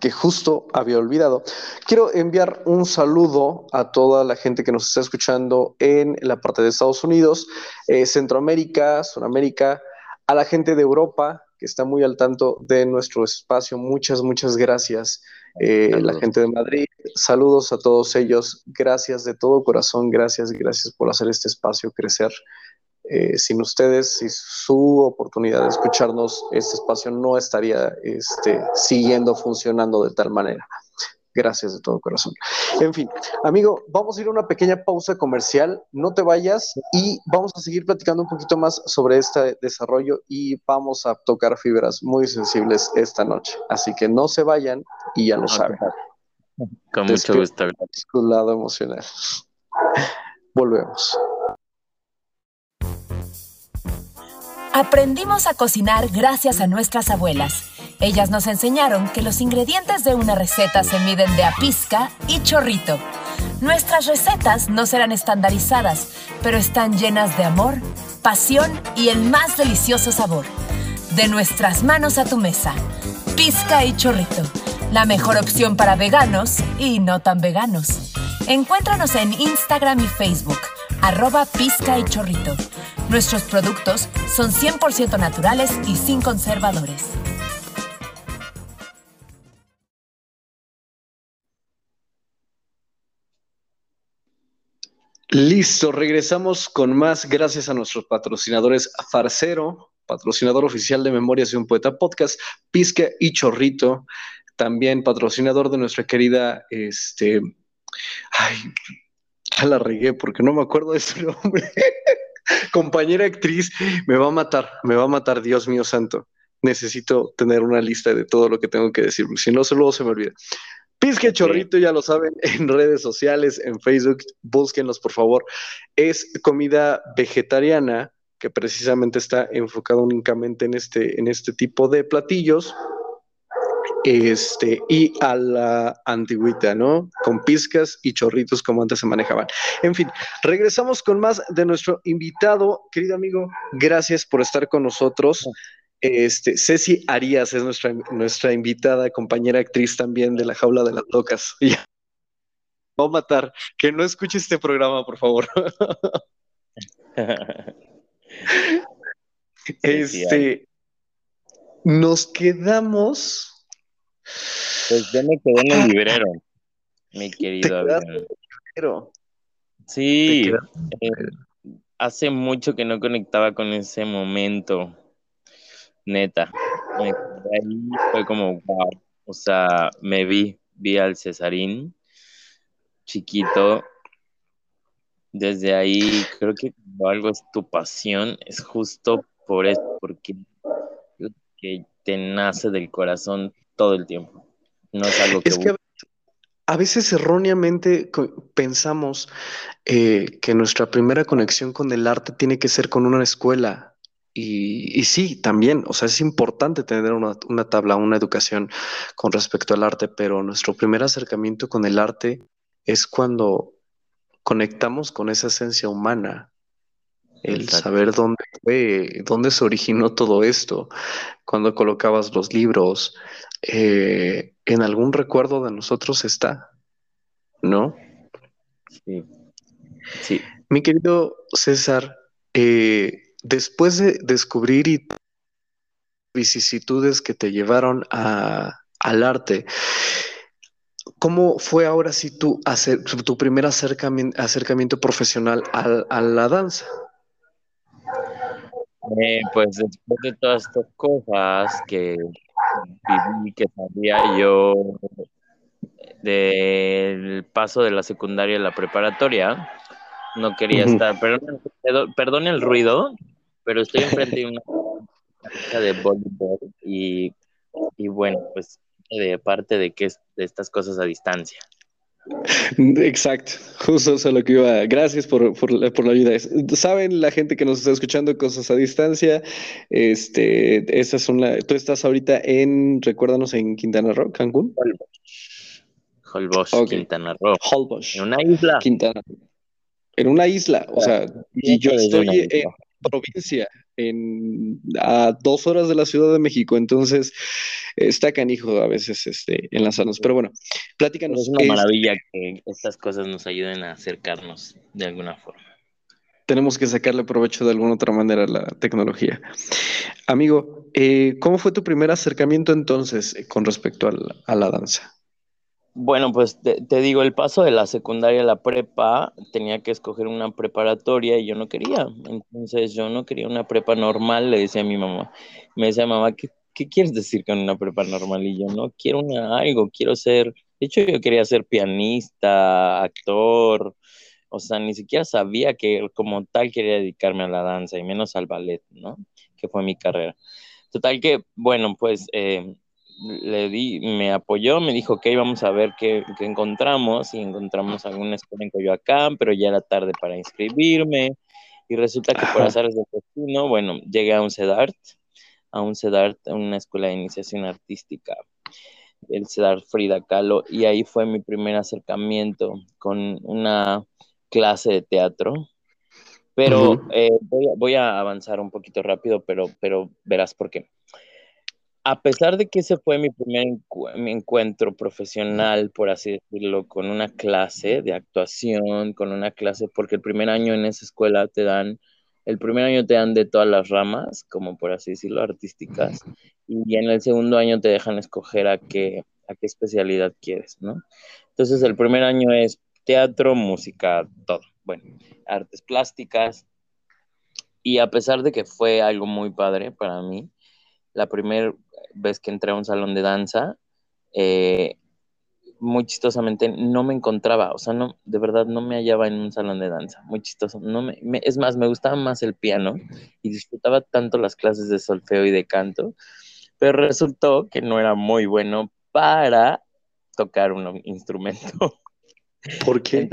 que justo había olvidado. Quiero enviar un saludo a toda la gente que nos está escuchando en la parte de Estados Unidos, eh, Centroamérica, Sudamérica, a la gente de Europa que está muy al tanto de nuestro espacio. Muchas, muchas gracias. Eh, la gente de Madrid, saludos a todos ellos. Gracias de todo corazón, gracias, gracias por hacer este espacio crecer. Eh, sin ustedes, y su oportunidad de escucharnos, este espacio no estaría este, siguiendo funcionando de tal manera. Gracias de todo corazón. En fin, amigo, vamos a ir a una pequeña pausa comercial. No te vayas y vamos a seguir platicando un poquito más sobre este desarrollo y vamos a tocar fibras muy sensibles esta noche. Así que no se vayan y ya lo saben. Con mucho gusto. Su lado emocional. Volvemos. Aprendimos a cocinar gracias a nuestras abuelas. Ellas nos enseñaron que los ingredientes de una receta se miden de a pizca y chorrito. Nuestras recetas no serán estandarizadas, pero están llenas de amor, pasión y el más delicioso sabor. De nuestras manos a tu mesa. Pizca y chorrito. La mejor opción para veganos y no tan veganos. Encuéntranos en Instagram y Facebook, arroba pizca y chorrito. Nuestros productos son 100% naturales y sin conservadores. Listo, regresamos con más gracias a nuestros patrocinadores Farcero, patrocinador oficial de Memorias de un Poeta Podcast, Pizca y Chorrito, también patrocinador de nuestra querida, este, ay, ya la regué porque no me acuerdo de su nombre. compañera actriz, me va a matar, me va a matar, Dios mío santo. Necesito tener una lista de todo lo que tengo que decir, si no, solo se me olvida. Pizque Chorrito, ya lo saben, en redes sociales, en Facebook, búsquenlos por favor. Es comida vegetariana que precisamente está enfocada únicamente en este, en este tipo de platillos este, y a la antigüita, ¿no? Con pizcas y chorritos como antes se manejaban. En fin, regresamos con más de nuestro invitado, querido amigo, gracias por estar con nosotros. Este, Ceci Arias es nuestra, nuestra invitada, compañera actriz también de La Jaula de las Locas. Voy a matar, que no escuche este programa, por favor. este, nos quedamos pues yo me quedé en el librero, mi querido librero. Sí, eh, hace mucho que no conectaba con ese momento, neta. ahí, fue como, wow, o sea, me vi, vi al Cesarín, chiquito. Desde ahí creo que cuando algo es tu pasión, es justo por eso, porque que te nace del corazón todo el tiempo. No es algo que... Es que a veces erróneamente pensamos eh, que nuestra primera conexión con el arte tiene que ser con una escuela. Y, sí, también, o sea, es importante tener una, una, tabla, una educación con respecto al arte, pero nuestro primer acercamiento con el arte es cuando conectamos con esa esencia humana, el saber dónde fue, dónde se originó todo esto, cuando colocabas los libros, eh, en algún recuerdo de nosotros está, ¿no? Sí. sí. Mi querido César, eh, después de descubrir y vicisitudes que te llevaron al arte, ¿cómo fue ahora sí tu, tu primer acercamiento, acercamiento profesional a la danza? Eh, pues después de todas estas cosas que viví, que sabía yo del paso de la secundaria a la preparatoria, no quería estar, perdón, el ruido, pero estoy enfrente de una cancha de voleibol y, y bueno, pues de parte de que de estas cosas a distancia. Exacto, justo eso es lo que iba. Gracias por, por, la, por, la ayuda. Saben la gente que nos está escuchando cosas a distancia. Este, esas son la. Tú estás ahorita en, recuérdanos, en Quintana Roo, Cancún. Holbox, Quintana Roo. Holbox. En una isla. Quintana. En una isla, o sea, y yo estoy en provincia, en, a dos horas de la Ciudad de México, entonces está canijo a veces este, enlazarnos. Pero bueno, pláticanos. Es una maravilla que estas cosas nos ayuden a acercarnos de alguna forma. Tenemos que sacarle provecho de alguna otra manera a la tecnología. Amigo, eh, ¿cómo fue tu primer acercamiento entonces eh, con respecto a la danza? Bueno, pues te, digo, el paso de la secundaria a la prepa, tenía que escoger una preparatoria y yo no quería. Entonces yo no quería una prepa normal, le decía a mi mamá. Me decía, mamá, ¿qué, qué quieres decir con una prepa normal? Y yo no quiero una, algo, quiero ser, de hecho yo quería ser pianista, actor, o sea, ni siquiera sabía que como tal quería dedicarme a la danza y menos al ballet, ¿no? Que fue mi carrera. Total que, bueno, pues... Eh, le di, me apoyó, me dijo, ok, vamos a ver qué, encontramos, y encontramos alguna escuela en Coyoacán, pero ya era tarde para inscribirme, y resulta que por azares de destino, bueno, llegué a un CEDART, a un CEDART, una escuela de iniciación artística, el CEDART Frida Kahlo, y ahí fue mi primer acercamiento con una clase de teatro, pero eh, voy, voy, a avanzar un poquito rápido, pero, pero verás por qué a pesar de que ese fue mi primer encuentro profesional, por así decirlo, con una clase de actuación, con una clase, porque el primer año en esa escuela te dan, el primer año te dan de todas las ramas, como por así decirlo, artísticas, y en el segundo año te dejan escoger a qué, a qué especialidad quieres, ¿no? Entonces el primer año es teatro, música, todo, bueno, artes plásticas, y a pesar de que fue algo muy padre para mí, la primera vez que entré a un salón de danza, eh, muy chistosamente no me encontraba, o sea, no, de verdad no me hallaba en un salón de danza, muy chistoso. No me, es más, me gustaba más el piano y disfrutaba tanto las clases de solfeo y de canto, pero resultó que no era muy bueno para tocar un instrumento. ¿Por qué?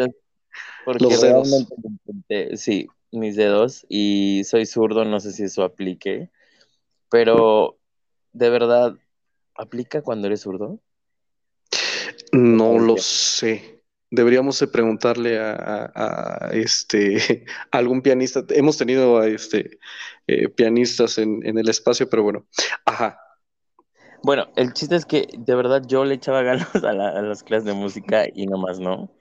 porque realmente, sí, mis dedos y soy zurdo, no sé si eso aplique pero, ¿de verdad aplica cuando eres zurdo? No lo sé. Deberíamos preguntarle a, este algún pianista. Hemos tenido a este eh, pianistas en, el espacio, pero bueno. Ajá. Bueno, el chiste es que de verdad yo le echaba ganas a, a las clases de música y nomás no.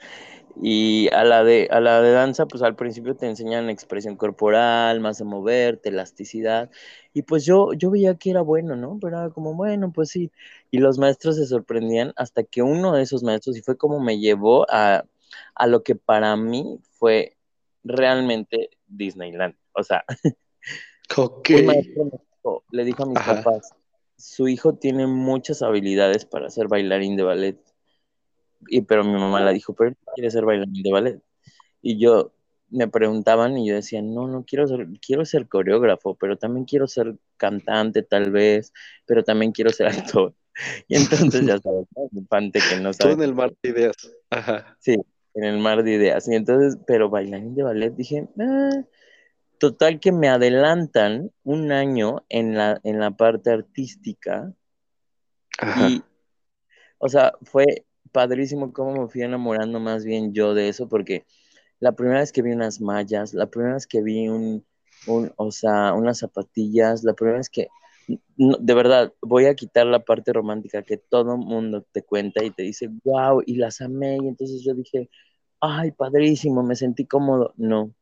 Y a la de, a la de danza, pues al principio te enseñan expresión corporal, más de moverte, elasticidad. Y pues yo, yo veía que era bueno, ¿no? Pero era como, bueno, pues sí. Y los maestros se sorprendían hasta que uno de esos maestros, y fue como me llevó a, a lo que para mí fue realmente Disneyland. O sea, okay. le dijo a mis papás, su hijo tiene muchas habilidades para ser bailarín de ballet y, pero mi mamá la dijo, pero quiere ser bailarín de ballet. Y yo me preguntaban y yo decía, no, no quiero ser, quiero ser coreógrafo, pero también quiero ser cantante tal vez, pero también quiero ser actor. Y entonces ya sabes, un pante que no sabe. Todo en el mar de ideas. Ajá. Sí, en el mar de ideas. Y entonces, pero bailarín de ballet, dije, ah". total que me adelantan un año en la, en la parte artística. Ajá. Y, o sea, fue padrísimo cómo me fui enamorando más bien yo de eso, porque la primera vez que vi unas mallas, la primera vez que vi un, o sea, unas zapatillas, la primera vez que, de verdad, voy a quitar la parte romántica que todo mundo te cuenta y te dice, wow, y las amé, y entonces yo dije, ay, padrísimo, me sentí cómodo. No,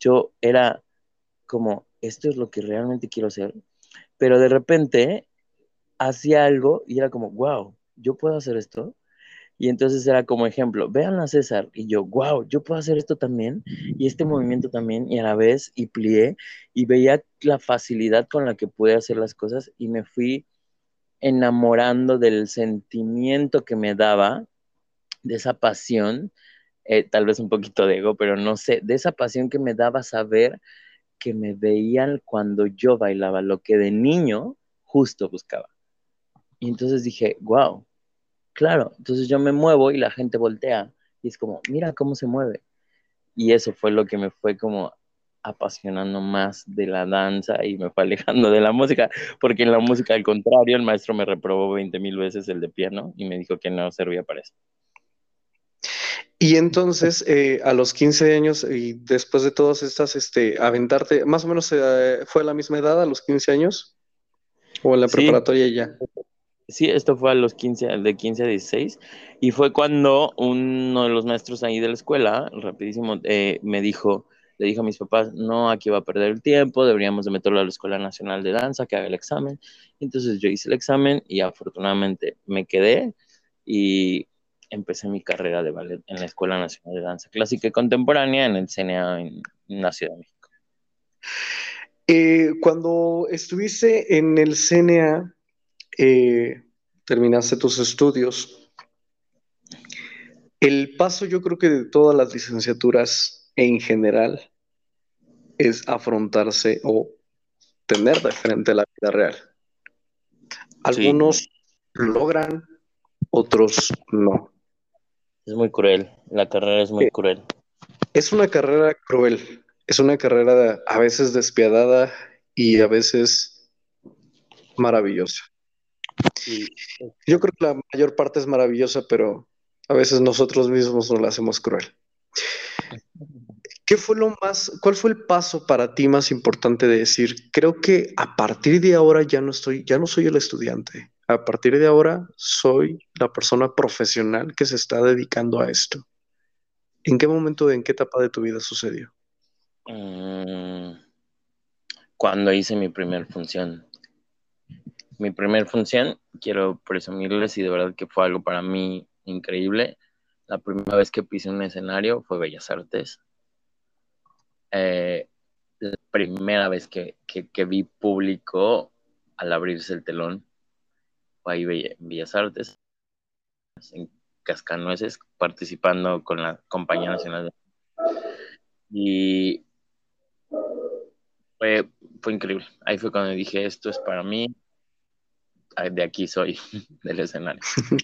yo era como, esto es lo que realmente quiero hacer, pero de repente hacía algo y era como, wow, yo puedo hacer esto. Y entonces era como ejemplo, vean a César y yo, wow, yo puedo hacer esto también y este movimiento también y a la vez y plié y veía la facilidad con la que pude hacer las cosas y me fui enamorando del sentimiento que me daba, de esa pasión, eh, tal vez un poquito de ego, pero no sé, de esa pasión que me daba saber que me veían cuando yo bailaba, lo que de niño justo buscaba. Y entonces dije, wow, Claro, entonces yo me muevo y la gente voltea y es como, mira cómo se mueve. Y eso fue lo que me fue como apasionando más de la danza y me fue alejando de la música, porque en la música al contrario, el maestro me reprobó 20 mil veces el de piano y me dijo que no servía para eso. Y entonces, eh, a los 15 años y después de todas estas, este, aventarte, más o menos eh, fue a la misma edad, a los 15 años, o en la preparatoria ya. Sí, esto fue a los 15, de 15 a 16, y fue cuando uno de los maestros ahí de la escuela, rapidísimo, eh, me dijo, le dijo a mis papás, no, aquí va a perder el tiempo, deberíamos de meterlo a la Escuela Nacional de Danza, que haga el examen. Entonces yo hice el examen y afortunadamente me quedé y empecé mi carrera de ballet en la Escuela Nacional de Danza Clásica y Contemporánea en el CNA en la Ciudad de México. Eh, cuando estuviste en el CNA, eh, terminaste tus estudios. El paso, yo creo que de todas las licenciaturas en general, es afrontarse o tener de frente la vida real. Algunos logran, otros no. Es muy cruel, la carrera es muy eh, cruel. Es una carrera cruel, es una carrera a veces despiadada y a veces maravillosa. Yo creo que la mayor parte es maravillosa, pero a veces nosotros mismos nos la hacemos cruel. ¿Qué fue lo más, cuál fue el paso para ti más importante de decir, creo que a partir de ahora ya no estoy, ya no soy el estudiante, a partir de ahora soy la persona profesional que se está dedicando a esto. ¿En qué momento, en qué etapa de tu vida sucedió? Mm, cuando hice mi primer función. Mi primer función, quiero presumirles y de verdad que fue algo para mí increíble. La primera vez que pisé un escenario fue Bellas Artes. Eh, la primera vez que, que vi público al abrirse el telón ahí en Bellas Artes, en Cascanueces, participando con la Compañía Nacional de... Y fue, fue increíble. Ahí fue cuando dije, esto es para mí, de aquí soy, del escenario.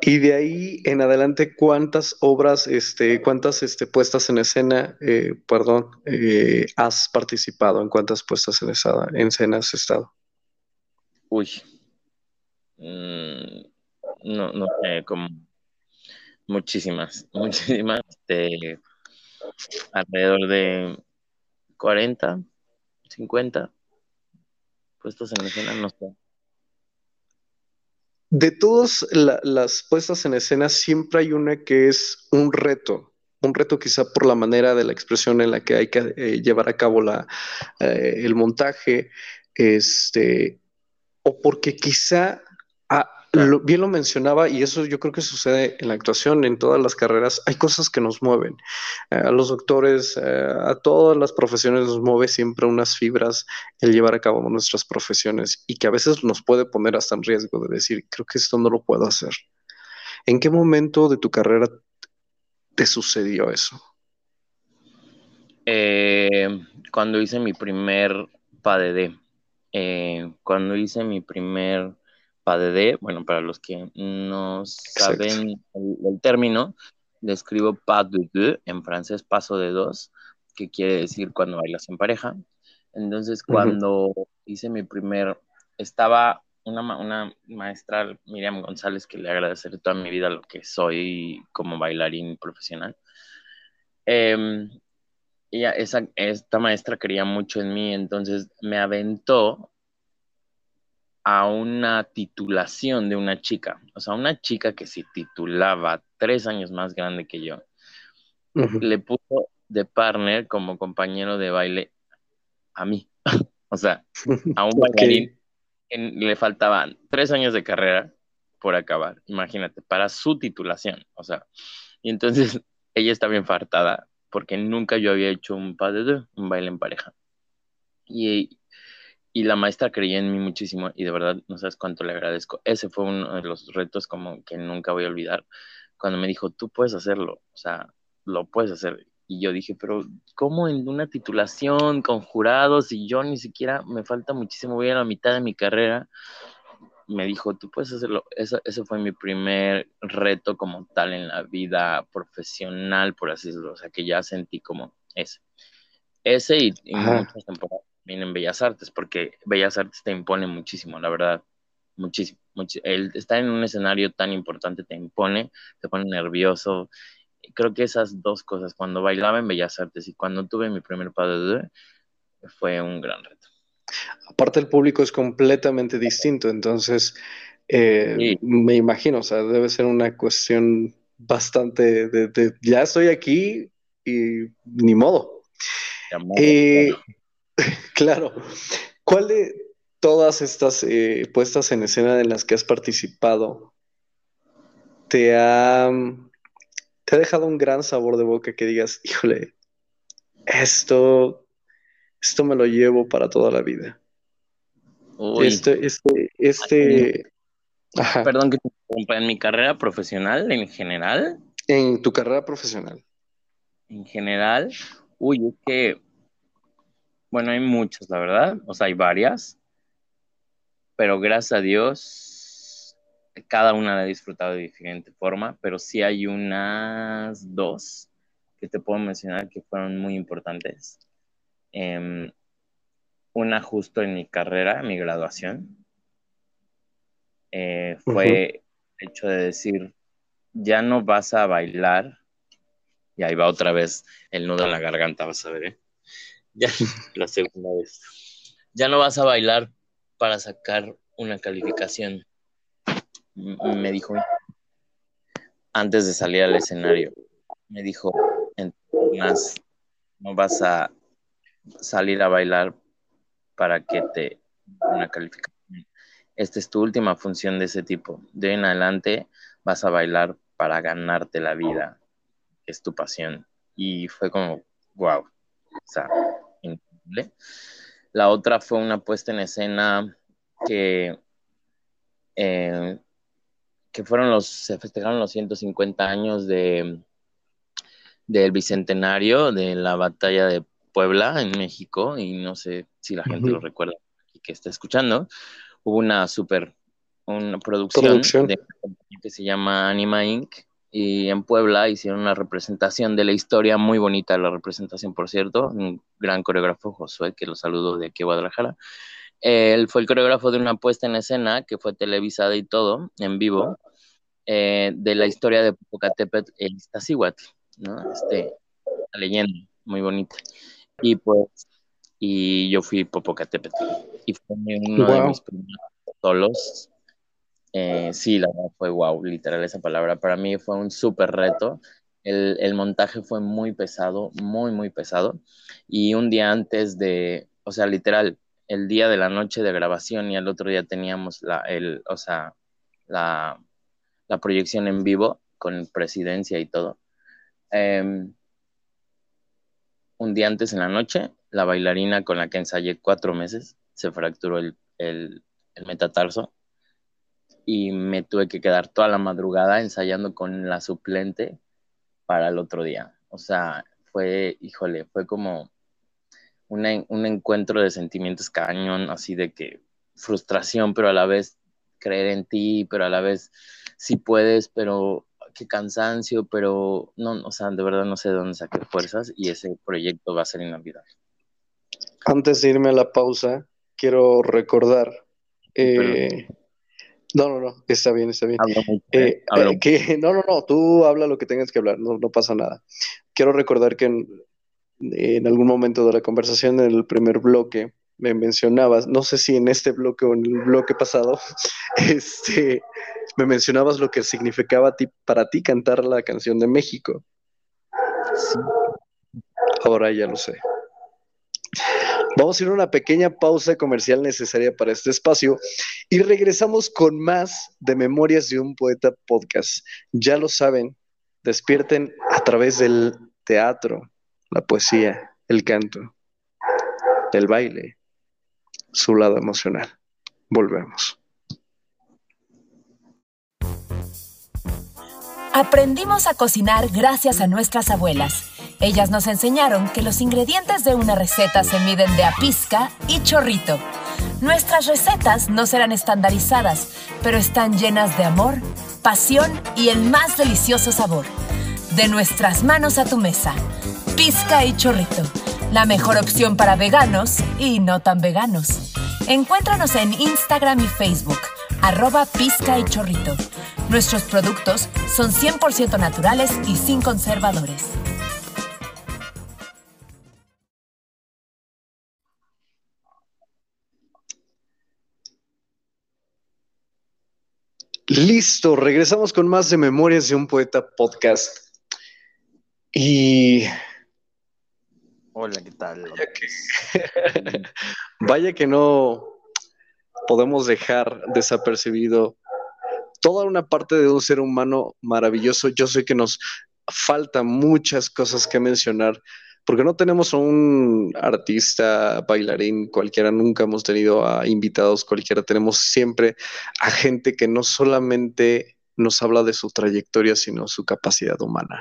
Y de ahí en adelante, ¿cuántas obras, este, cuántas este, puestas en escena, eh, perdón, eh, has participado? ¿En cuántas puestas en escena has estado? Uy, Mm, no, no sé, como muchísimas, muchísimas, de alrededor de 40, 50 puestos en escena, no sé. De todas las puestas en escena, siempre hay una que es un reto, un reto quizá por la manera de la expresión en la que hay que eh, llevar a cabo la, eh, el montaje, este, o porque quizá Bien lo mencionaba y eso yo creo que sucede en la actuación, en todas las carreras. Hay cosas que nos mueven. Eh, a los doctores, eh, a todas las profesiones nos mueve siempre unas fibras el llevar a cabo nuestras profesiones y que a veces nos puede poner hasta en riesgo de decir, creo que esto no lo puedo hacer. ¿En qué momento de tu carrera te sucedió eso? Eh, cuando hice mi primer PADD, cuando hice mi primer PADD, bueno, para los que no saben el, término, le escribo pas de deux, en francés paso de dos, que quiere decir cuando bailas en pareja. Entonces, cuando hice mi primer, estaba una, una, maestra, Miriam González, que le agradeceré toda mi vida lo que soy como bailarín profesional. Eh, ella, esa, esta maestra quería mucho en mí, entonces me aventó a una titulación de una chica, o sea, una chica que se titulaba tres años más grande que yo, le puso de partner como compañero de baile a mí, o sea, a un bailarín que le faltaban tres años de carrera por acabar, imagínate, para su titulación, o sea, y entonces ella estaba infartada porque nunca yo había hecho un pas de un baile en pareja. Y, y la maestra creía en mí muchísimo y de verdad no sabes cuánto le agradezco. Ese fue uno de los retos como que nunca voy a olvidar cuando me dijo, tú puedes hacerlo, o sea, lo puedes hacer. Y yo dije, pero ¿cómo en una titulación con jurados y yo ni siquiera me falta muchísimo, voy a la mitad de mi carrera? me dijo, tú puedes hacerlo. Eso, ese fue mi primer reto como tal en la vida profesional, por así decirlo. O sea, que ya sentí como ese. Ese y, muchas temporadas en Bellas Artes, porque Bellas Artes te impone muchísimo, la verdad. Muchísimo. el estar en un escenario tan importante te impone, te pone nervioso. Creo que esas dos cosas, cuando bailaba en Bellas Artes y cuando tuve mi primer padre, fue un gran reto. Aparte el público es completamente distinto, entonces eh, me imagino, o sea, debe ser una cuestión bastante de, ya estoy aquí y ni modo. Eh, claro. ¿Cuál de todas estas eh, puestas en escena en las que has participado te ha, te ha dejado un gran sabor de boca que digas, híjole, esto esto me lo llevo para toda la vida. Este, este, este. Perdón que te interrumpa. En mi carrera profesional, en general. En tu carrera profesional. En general, uy, es que. Bueno, hay muchas, la verdad. O sea, hay varias. Pero gracias a Dios, cada una la he disfrutado de diferente forma. Pero sí hay unas dos que te puedo mencionar que fueron muy importantes. Em, una justo en mi carrera, mi graduación, eh, fue el hecho de decir, ya no vas a bailar, y ahí va otra vez el nudo en la garganta, vas a ver, ¿eh? Ya, la segunda vez. Ya no vas a bailar para sacar una calificación, me dijo antes de salir al escenario. Me dijo, más no vas a salir a bailar para que te una calificación. Esta es tu última función de ese tipo. De en adelante vas a bailar para ganarte la vida, es tu pasión. Y fue como, wow, o sea, La otra fue una puesta en escena que, eh, que fueron los, se festejaron los 150 años de del bicentenario de la batalla de Puebla, en México, y no sé si la gente lo recuerda y que está escuchando, hubo una super una producción, De, que se llama Anima Inc. Y en Puebla hicieron una representación de la historia, muy bonita la representación, por cierto, un gran coreógrafo, Josué, que lo saludo de aquí a Guadalajara. Él fue el coreógrafo de una puesta en escena que fue televisada y todo, en vivo, eh, de la historia de Popocatépetl, el Iztaccíhuatl, ¿no? Este, la leyenda, muy bonita. Y pues, y yo fui Popocatépetl. Y fue uno de mis primeros solos. Eh, sí, la verdad fue wow, literal esa palabra. Para mí fue un súper reto. El, el, montaje fue muy pesado, muy, muy pesado. Y un día antes de, o sea, literal, el día de la noche de grabación y al otro día teníamos la, el, o sea, la, la proyección en vivo con presidencia y todo. Eh, un día antes en la noche, la bailarina con la que ensayé cuatro meses se fracturó el, el, metatarso y me tuve que quedar toda la madrugada ensayando con la suplente para el otro día. O sea, fue, híjole, fue como un encuentro de sentimientos cañón, así de que frustración, pero a la vez creer en ti, pero a la vez sí puedes, pero qué cansancio, pero no, o sea, de verdad no sé de dónde saqué fuerzas y ese proyecto va a ser inolvidable. Antes de irme a la pausa, quiero recordar. Eh, no, no, no, está bien, está bien. Eh, eh, que, no, no, no, tú habla lo que tengas que hablar, no, no pasa nada. Quiero recordar que en, en, algún momento de la conversación, en el primer bloque, me mencionabas, no sé si en este bloque o en el bloque pasado, este, me mencionabas lo que significaba para ti cantar la canción de México. Sí. Ahora ya lo sé. Vamos a ir a una pequeña pausa comercial necesaria para este espacio y regresamos con más de Memorias de un Poeta Podcast. Ya lo saben, despierten a través del teatro, la poesía, el canto, el baile, su lado emocional. Volvemos. Aprendimos a cocinar gracias a nuestras abuelas. Ellas nos enseñaron que los ingredientes de una receta se miden de a pizca y chorrito. Nuestras recetas no serán estandarizadas, pero están llenas de amor, pasión y el más delicioso sabor. De nuestras manos a tu mesa. Pizca y chorrito. La mejor opción para veganos y no tan veganos. Encuéntranos en Instagram y Facebook, arroba pizca y chorrito. Nuestros productos son 100% naturales y sin conservadores. Listo, regresamos con más de Memorias de un Poeta Podcast. Y. Hola, ¿qué tal? Vaya que, vaya que no podemos dejar desapercibido toda una parte de un ser humano maravilloso. Yo sé que nos faltan muchas cosas que mencionar, porque no tenemos a un artista, bailarín cualquiera, nunca hemos tenido a invitados cualquiera, tenemos siempre a gente que no solamente nos habla de su trayectoria, sino su capacidad humana.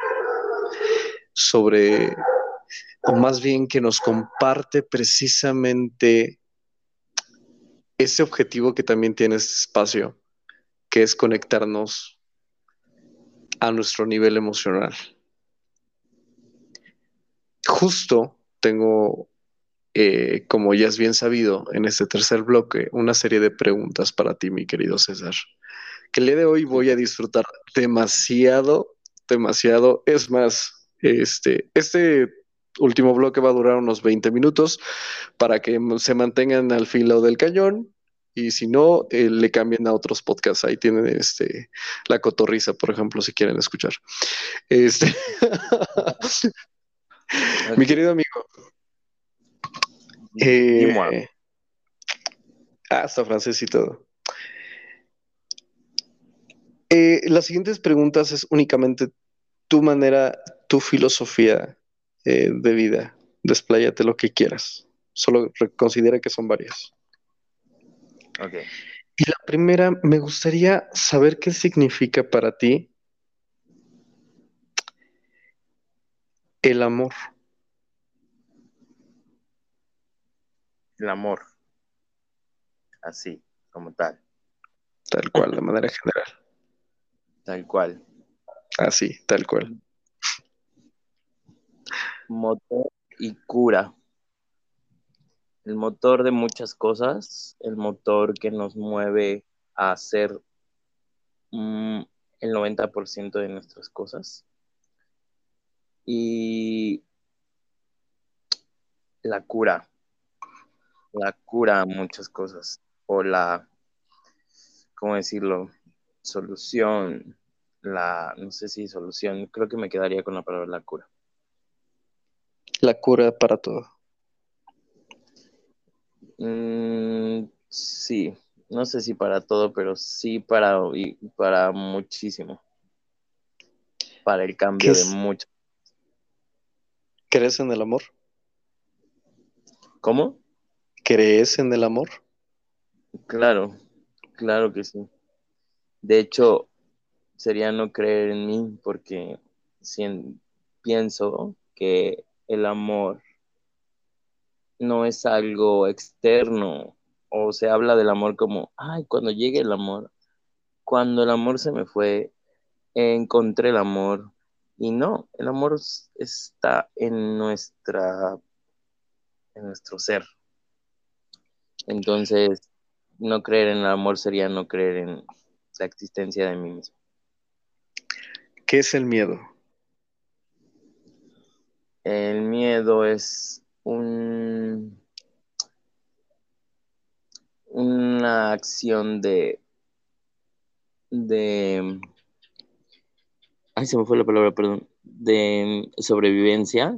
Sobre, o más bien que nos comparte precisamente ese objetivo que también tiene este espacio, que es conectarnos a nuestro nivel emocional justo tengo, eh, como ya es bien sabido, en este tercer bloque, una serie de preguntas para ti, mi querido César, que el día de hoy voy a disfrutar demasiado, demasiado. Es más, este, este último bloque va a durar unos 20 minutos para que se mantengan al filo del cañón. Y si no, eh, le cambien a otros podcasts. Ahí tienen este, la cotorriza, por ejemplo, si quieren escuchar. Este Mi querido amigo. Eh, ah, hasta francés y todo. Eh, las siguientes preguntas es únicamente tu manera, tu filosofía eh, de vida. Despláyate lo que quieras. Solo considera que son varias. Ok. Y la primera, me gustaría saber qué significa para ti El amor. El amor. Así, como tal. Tal cual, de manera general. Tal cual. Así, tal cual. Motor y cura. El motor de muchas cosas, el motor que nos mueve a hacer mm, el 90% de nuestras cosas y la cura, la cura a muchas cosas, o la, ¿cómo decirlo? Solución, la, no sé si solución, creo que me quedaría con la palabra la cura. La cura para todo. Mm, sí, no sé si para todo, pero sí para, para muchísimo. Para el cambio de muchas ¿Crees en el amor? ¿Cómo? ¿Crees en el amor? Claro, claro que sí. De hecho, sería no creer en mí porque pienso que el amor no es algo externo o se habla del amor como, ay, cuando llegue el amor, cuando el amor se me fue, encontré el amor, y no, el amor está en nuestra, en nuestro ser. Entonces, no creer en el amor sería no creer en la existencia de mí mismo. ¿Qué es el miedo? El miedo es un, una acción de, de ay, se me fue la palabra, perdón, de sobrevivencia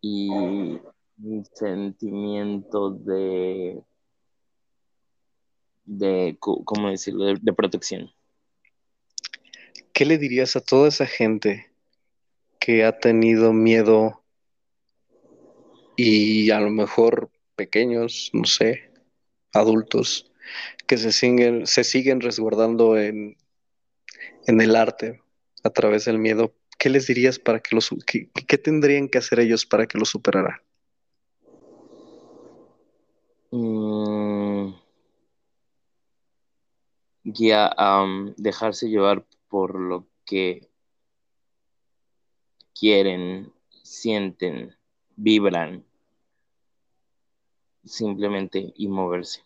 y un sentimiento de, de ¿cómo decirlo?, de, protección. ¿Qué le dirías a toda esa gente que ha tenido miedo y a lo mejor pequeños, no sé, adultos, que se siguen, se siguen resguardando en, en el arte a través del miedo, ¿qué les dirías para que los qué, tendrían que hacer ellos para que lo superaran? Mm. Guía a dejarse llevar por lo que quieren, sienten, vibran, simplemente y moverse.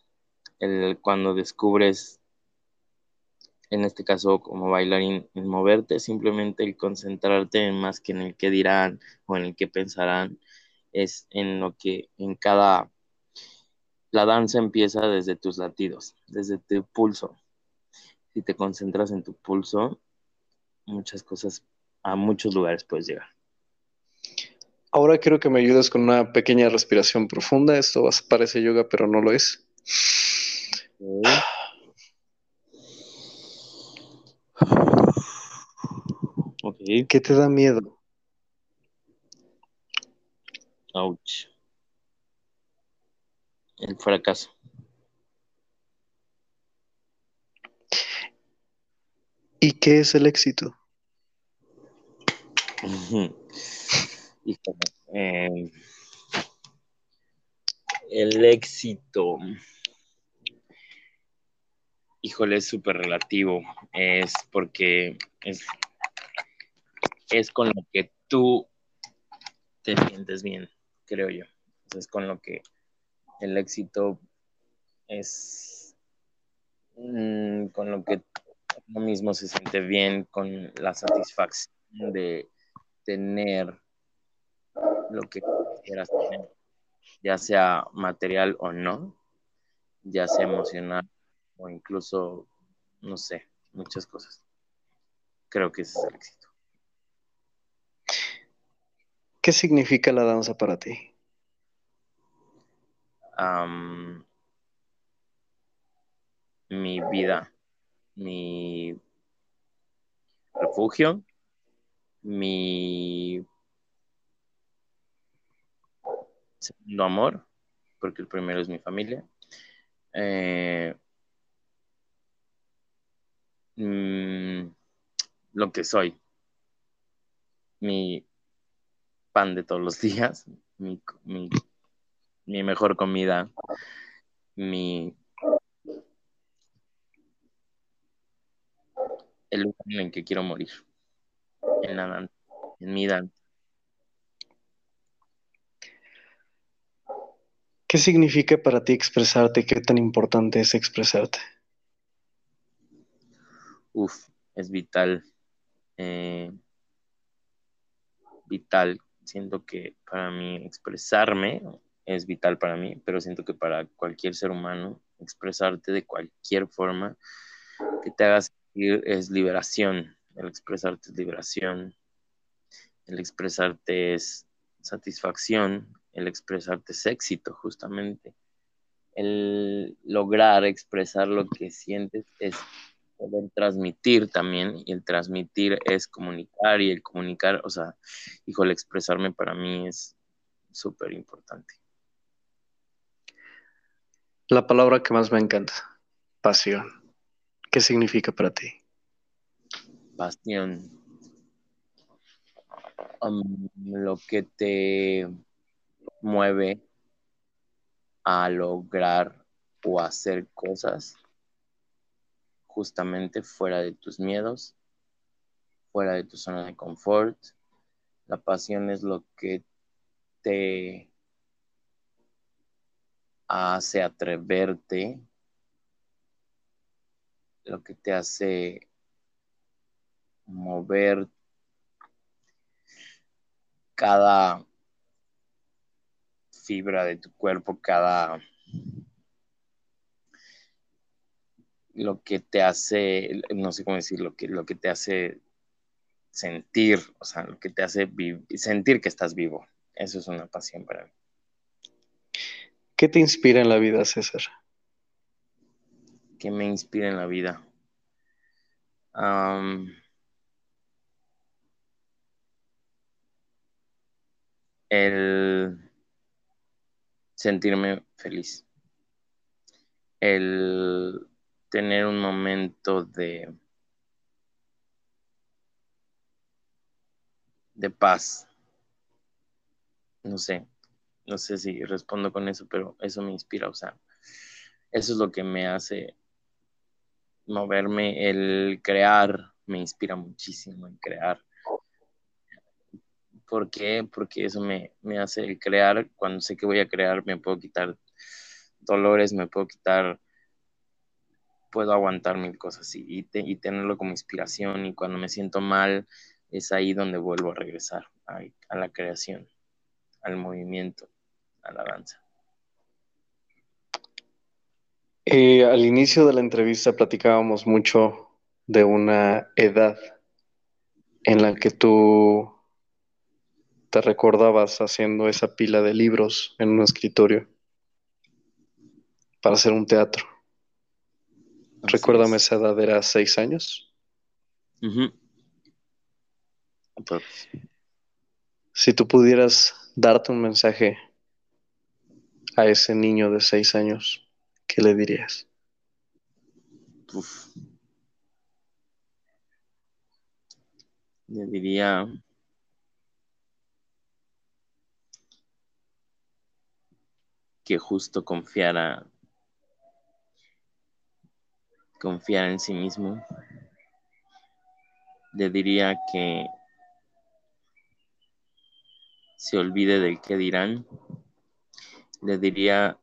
El, cuando descubres en este caso como bailarín, el moverte, simplemente el concentrarte en más que en el que dirán o en el que pensarán, es en lo que en cada... La danza empieza desde tus latidos, desde tu pulso. Si te concentras en tu pulso, muchas cosas, a muchos lugares puedes llegar. Ahora quiero que me ayudes con una pequeña respiración profunda. Esto parece yoga, pero no lo es. ¿Qué te da miedo? Ouch. El fracaso. ¿Y qué es el éxito? Eh, el éxito, híjole, es súper relativo. Es porque es, es con lo que tú te sientes bien, creo yo. Es con lo que el éxito es mm, con lo que uno mismo se siente bien, con la satisfacción de tener lo que quieras tener, ya sea material o no, ya sea emocional o incluso, no sé, muchas cosas. Creo que ese es el éxito. ¿Qué significa la danza para ti? mi vida, mi refugio, mi segundo amor, porque el primero es mi familia. Eh, mm, lo que soy, mi pan de todos los días, mi, mi mejor comida, mi el lugar en el que quiero morir en la en mi danza. ¿Qué significa para ti expresarte? ¿Qué tan importante es expresarte? Uf, es vital. Eh, vital. Siento que para mí expresarme es vital para mí, pero siento que para cualquier ser humano expresarte de cualquier forma que te haga sentir es liberación. El expresarte es liberación. El expresarte es satisfacción. El expresarte es éxito, justamente. El lograr expresar lo que sientes es poder transmitir también. Y el transmitir es comunicar. Y el comunicar, o sea, híjole, expresarme para mí es súper importante. La palabra que más me encanta, pasión. ¿Qué significa para ti? pasión, um, lo que te mueve a lograr o hacer cosas justamente fuera de tus miedos, fuera de tu zona de confort. La pasión es lo que te hace atreverte, lo que te hace mover cada fibra de tu cuerpo, cada lo que te hace, no sé cómo decir, lo que, lo que te hace sentir, o sea, lo que te hace sentir que estás vivo. Eso es una pasión para mí. ¿Qué te inspira en la vida, César? ¿Qué me inspira en la vida? el sentirme feliz, el tener un momento de, de paz. No sé, no sé si respondo con eso, pero eso me inspira, o sea, eso es lo que me hace moverme, el crear, me inspira muchísimo en crear. ¿Por qué? Porque eso me, me hace crear. Cuando sé que voy a crear, me puedo quitar dolores, me puedo quitar, puedo aguantar mil cosas y, tenerlo como inspiración. Y cuando me siento mal, es ahí donde vuelvo a regresar a la creación, al movimiento, a la danza. Eh, al inicio de la entrevista platicábamos mucho de una edad en la que tú te recordabas haciendo esa pila de libros en un escritorio para hacer un teatro. Recuérdame, esa edad era seis años. Si tú pudieras darte un mensaje a ese niño de seis años, ¿qué le dirías? Le diría que justo confiara confiar en sí mismo. Le diría que se olvide del que dirán. Le diría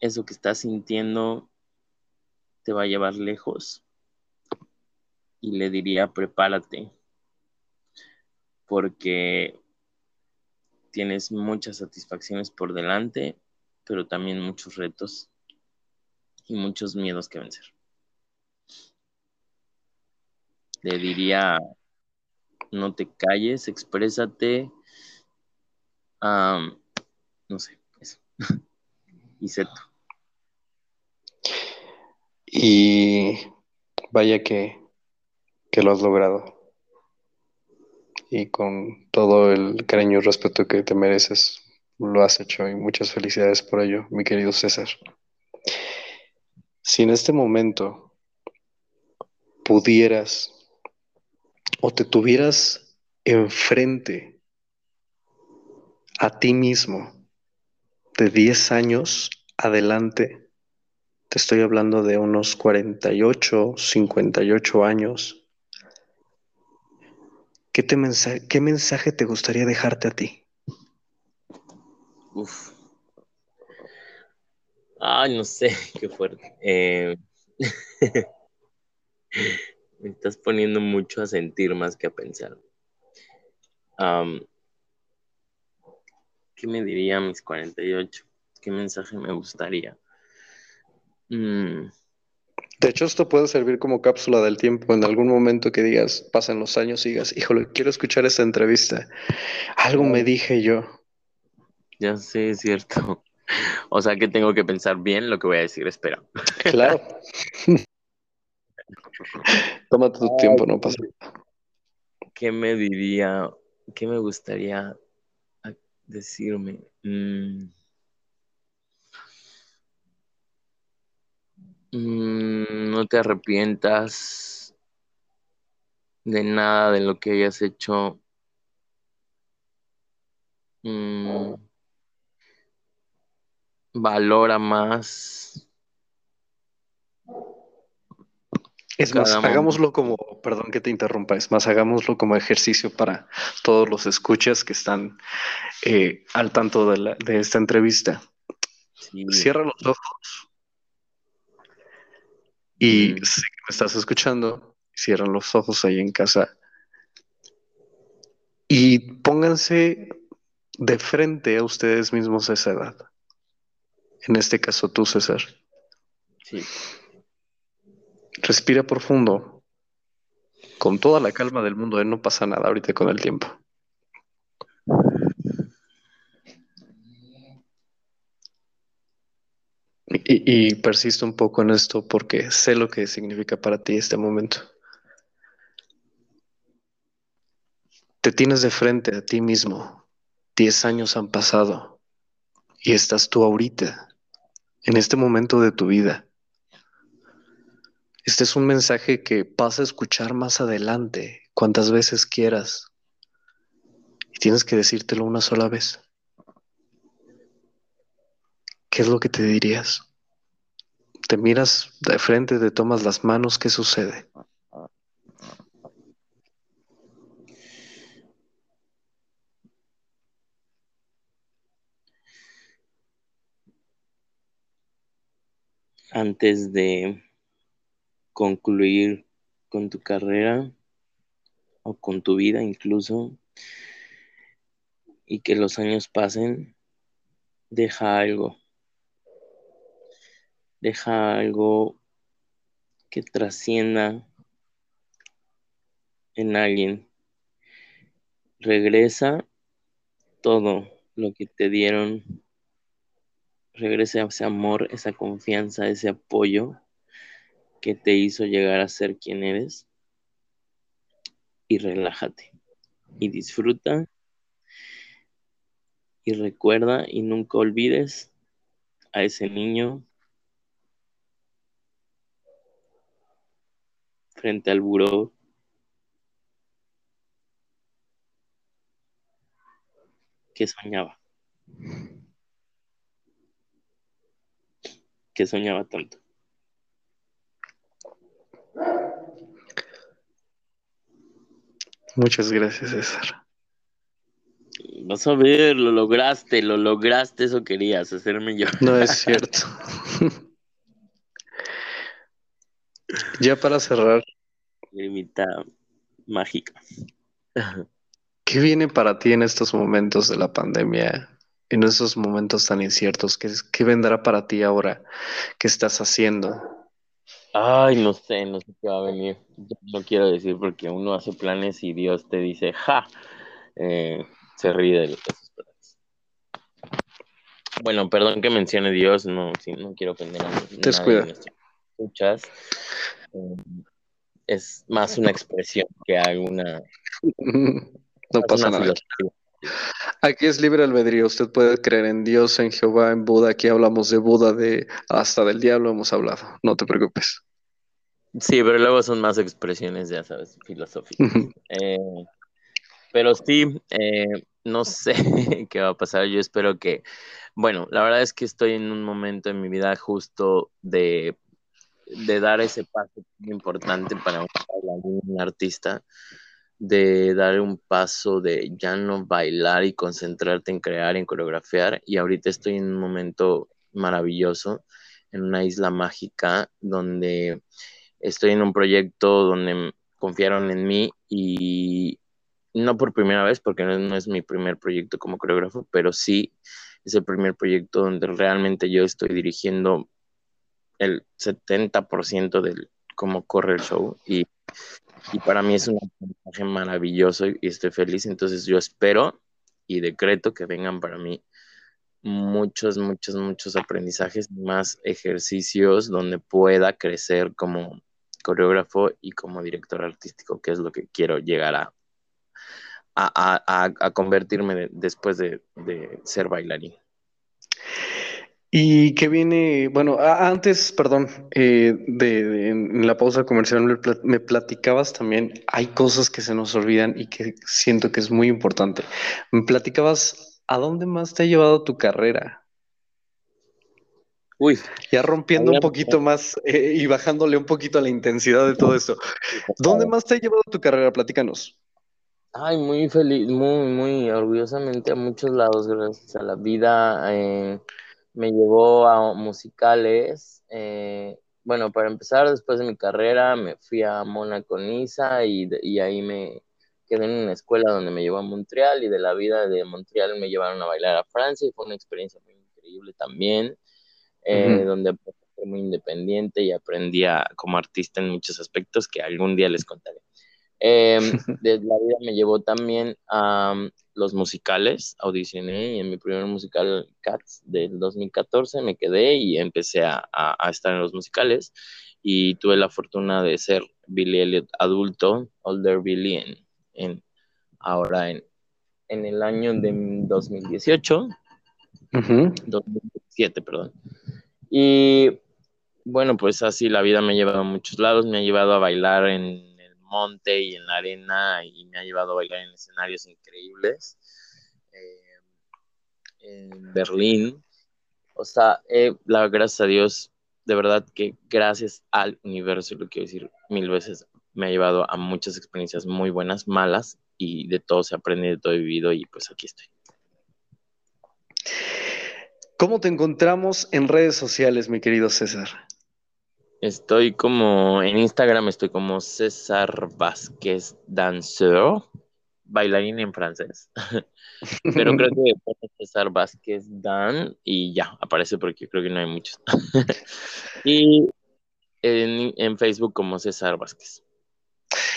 eso que estás sintiendo te va a llevar lejos. Y le diría, prepárate, porque tienes muchas satisfacciones por delante, pero también muchos retos y muchos miedos que vencer. Le diría, no te calles, exprésate. no sé, eso. y seto. Y vaya que, lo has logrado. Y con todo el cariño y respeto que te mereces, lo has hecho y muchas felicidades por ello, mi querido César. Si en este momento pudieras o te tuvieras enfrente a ti mismo de 10 años adelante, te estoy hablando de unos 48, 58 años. ¿Qué, te ¿Qué mensaje te gustaría dejarte a ti? Uf. Ay, no sé, qué fuerte. Eh, me estás poniendo mucho a sentir más que a pensar. ¿Qué me diría a mis 48? ¿Qué mensaje me gustaría? Mm. De hecho, esto puede servir como cápsula del tiempo en algún momento que digas, pasen los años y digas, híjole, quiero escuchar esta entrevista. Algo me dije yo. Ya sé, es cierto. O sea que tengo que pensar bien lo que voy a decir, espera. Claro. Tómate tu tiempo, no pasa nada. ¿Qué me diría? ¿Qué me gustaría decirme? Mm. Mm, no te arrepientas de nada de lo que hayas hecho. Mm, valora más. Es más, hagámoslo como, perdón que te interrumpa, es más, hagámoslo como ejercicio para todos los escuchas que están eh, al tanto de, de esta entrevista. Cierra los ojos y si me estás escuchando, cierran los ojos ahí en casa y pónganse de frente a ustedes mismos a esa edad. En este caso tú, César. Sí. Respira profundo, con toda la calma del mundo, ¿eh? no pasa nada ahorita con el tiempo. Y, persisto un poco en esto porque sé lo que significa para ti este momento. Te tienes de frente a ti mismo. Diez años han pasado y estás tú ahorita, en este momento de tu vida. Este es un mensaje que vas a escuchar más adelante, cuantas veces quieras. Y tienes que decírtelo una sola vez. ¿Qué es lo que te dirías? te miras de frente, te tomas las manos, ¿qué sucede? Antes de concluir con tu carrera o con tu vida incluso y que los años pasen, deja algo deja algo que trascienda en alguien. Regresa todo lo que te dieron. Regresa ese amor, esa confianza, ese apoyo que te hizo llegar a ser quien eres. Y relájate. Y disfruta. Y recuerda y nunca olvides a ese niño frente al buró. que soñaba. Que soñaba tanto. Muchas gracias, César. Vas a ver, lo lograste, lo lograste, eso querías, hacerme yo. No es cierto. ya para cerrar, limita mágica. ¿Qué viene para ti en estos momentos de la pandemia? En esos momentos tan inciertos, ¿qué, qué vendrá para ti ahora? ¿Qué estás haciendo? Ay, no sé, no sé qué va a venir. no quiero decir porque uno hace planes y Dios te dice, ja, eh, se ríe de los planes. Bueno, perdón que mencione Dios, no, sí, no quiero ofender a nadie. Te descuida. Escuchas. Eh, es más una expresión que alguna. no pasa nada. Aquí es libre albedrío. Usted puede creer en Dios, en Jehová, en Buda. Aquí hablamos de Buda, de hasta del diablo hemos hablado. No te preocupes. Sí, pero luego son más expresiones, ya sabes, filosóficas. Eh, pero sí, eh, no sé qué va a pasar. Yo espero que, bueno, la verdad es que estoy en un momento en mi vida justo de de dar ese paso importante para un, artista, de dar un paso de ya no bailar y concentrarte en crear, en coreografiar. Y ahorita estoy en un momento maravilloso, en una isla mágica, donde estoy en un proyecto donde confiaron en mí y no por primera vez, porque no, es mi primer proyecto como coreógrafo, pero sí es el primer proyecto donde realmente yo estoy dirigiendo el 70% de cómo corre el show y, para mí es un aprendizaje maravilloso y, estoy feliz, entonces yo espero y decreto que vengan para mí muchos, muchos, muchos aprendizajes, más ejercicios donde pueda crecer como coreógrafo y como director artístico, que es lo que quiero llegar a, convertirme después de, de ser bailarín. Y que viene, bueno, antes, perdón, eh, de, en la pausa comercial me platicabas también, hay cosas que se nos olvidan y que siento que es muy importante. Me platicabas, ¿a dónde más te ha llevado tu carrera? Uy. Ya rompiendo un poquito más eh, y bajándole un poquito a la intensidad de todo esto. ¿Dónde más te ha llevado tu carrera? Platícanos. Ay, muy feliz, muy, muy orgullosamente a muchos lados, gracias a la vida. Eh, me llevó a musicales. Eh, bueno, para empezar, después de mi carrera, me fui a Mónaco, Niza y, y ahí me quedé en una escuela donde me llevó a Montreal y de la vida de Montreal me llevaron a bailar a Francia y fue una experiencia muy increíble también, eh, donde fui muy independiente y aprendí como artista en muchos aspectos que algún día les contaré. Eh, de la vida me llevó también a los musicales, audicioné y en mi primer musical Cats del 2014 me quedé y empecé a, estar en los musicales. Y tuve la fortuna de ser Billy Elliot adulto, Older Billy, en, ahora en, en el año de 2018, 2017, perdón. Y bueno, pues así la vida me ha llevado a muchos lados, me ha llevado a bailar en monte y en la arena y me ha llevado a bailar en escenarios increíbles. Eh, en Berlín. O sea, la, gracias a Dios de verdad que gracias al universo, lo quiero decir mil veces, me ha llevado a muchas experiencias muy buenas, malas, y de todo se aprende, de todo he vivido, y pues aquí estoy. ¿Cómo te encontramos en redes sociales, mi querido César? Estoy como en Instagram, estoy como César Vázquez Danseur, bailarín en francés. Pero creo que César Vázquez Dan y ya, aparece porque creo que no hay muchos. y en, Facebook como César Vázquez.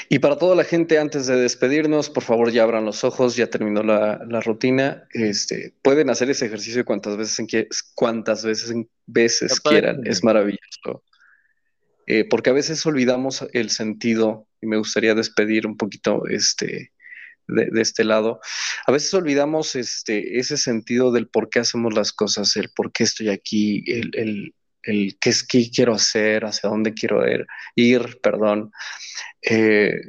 Y para toda la gente, antes de despedirnos, por favor ya abran los ojos, ya terminó la, rutina. Este, pueden hacer ese ejercicio cuantas veces, en, cuantas veces, veces quieran, es maravilloso. Eh, porque a veces olvidamos el sentido, y me gustaría despedir un poquito este, de, este lado. A veces olvidamos este, ese sentido del por qué hacemos las cosas, el por qué estoy aquí, el, el, qué es qué quiero hacer, hacia dónde quiero ir, ir perdón. Eh,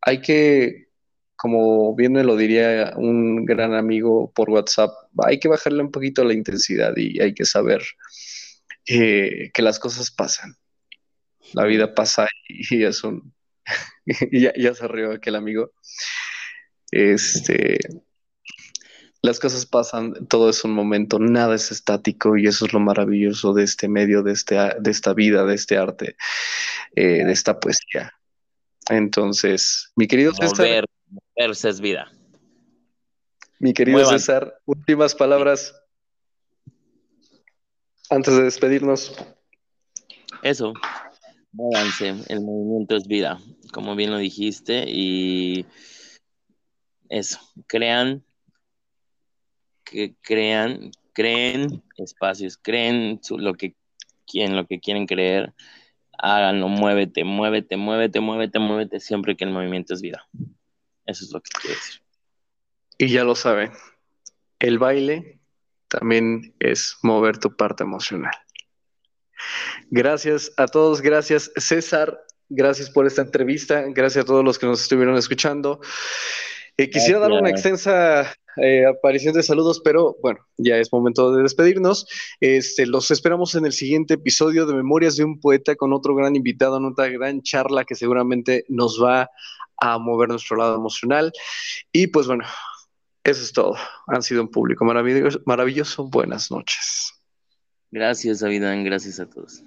hay que, como bien me lo diría un gran amigo por WhatsApp, hay que bajarle un poquito la intensidad y hay que saber eh, que las cosas pasan la vida pasa y es un... y ya, se rió aquel amigo. Este, las cosas pasan, todo es un momento, nada es estático y eso es lo maravilloso de este medio, de, este, de esta vida, de este arte, eh, de esta poesía. Entonces, mi querido César. Moverse es vida. Mi querido César, últimas palabras antes de despedirnos. Eso, Muévanse, el movimiento es vida, como bien lo dijiste, y eso, crean, que crean, creen espacios, creen lo que quieren, lo que quieren creer, háganlo, muévete, muévete, muévete, muévete, muévete, siempre que el movimiento es vida. Eso es lo que quiero decir. Y ya lo saben, el baile también es mover tu parte emocional. Gracias a todos, gracias César, gracias por esta entrevista, gracias a todos los que nos estuvieron escuchando. Eh, quisiera dar una extensa eh, aparición de saludos, pero bueno, ya es momento de despedirnos. Este, los esperamos en el siguiente episodio de Memorias de un Poeta con otro gran invitado, en otra gran charla que seguramente nos va a mover nuestro lado emocional. Y pues bueno, eso es todo. Han sido un público maravilloso. maravilloso. Buenas noches. Gracias, Davidán. Gracias a todos.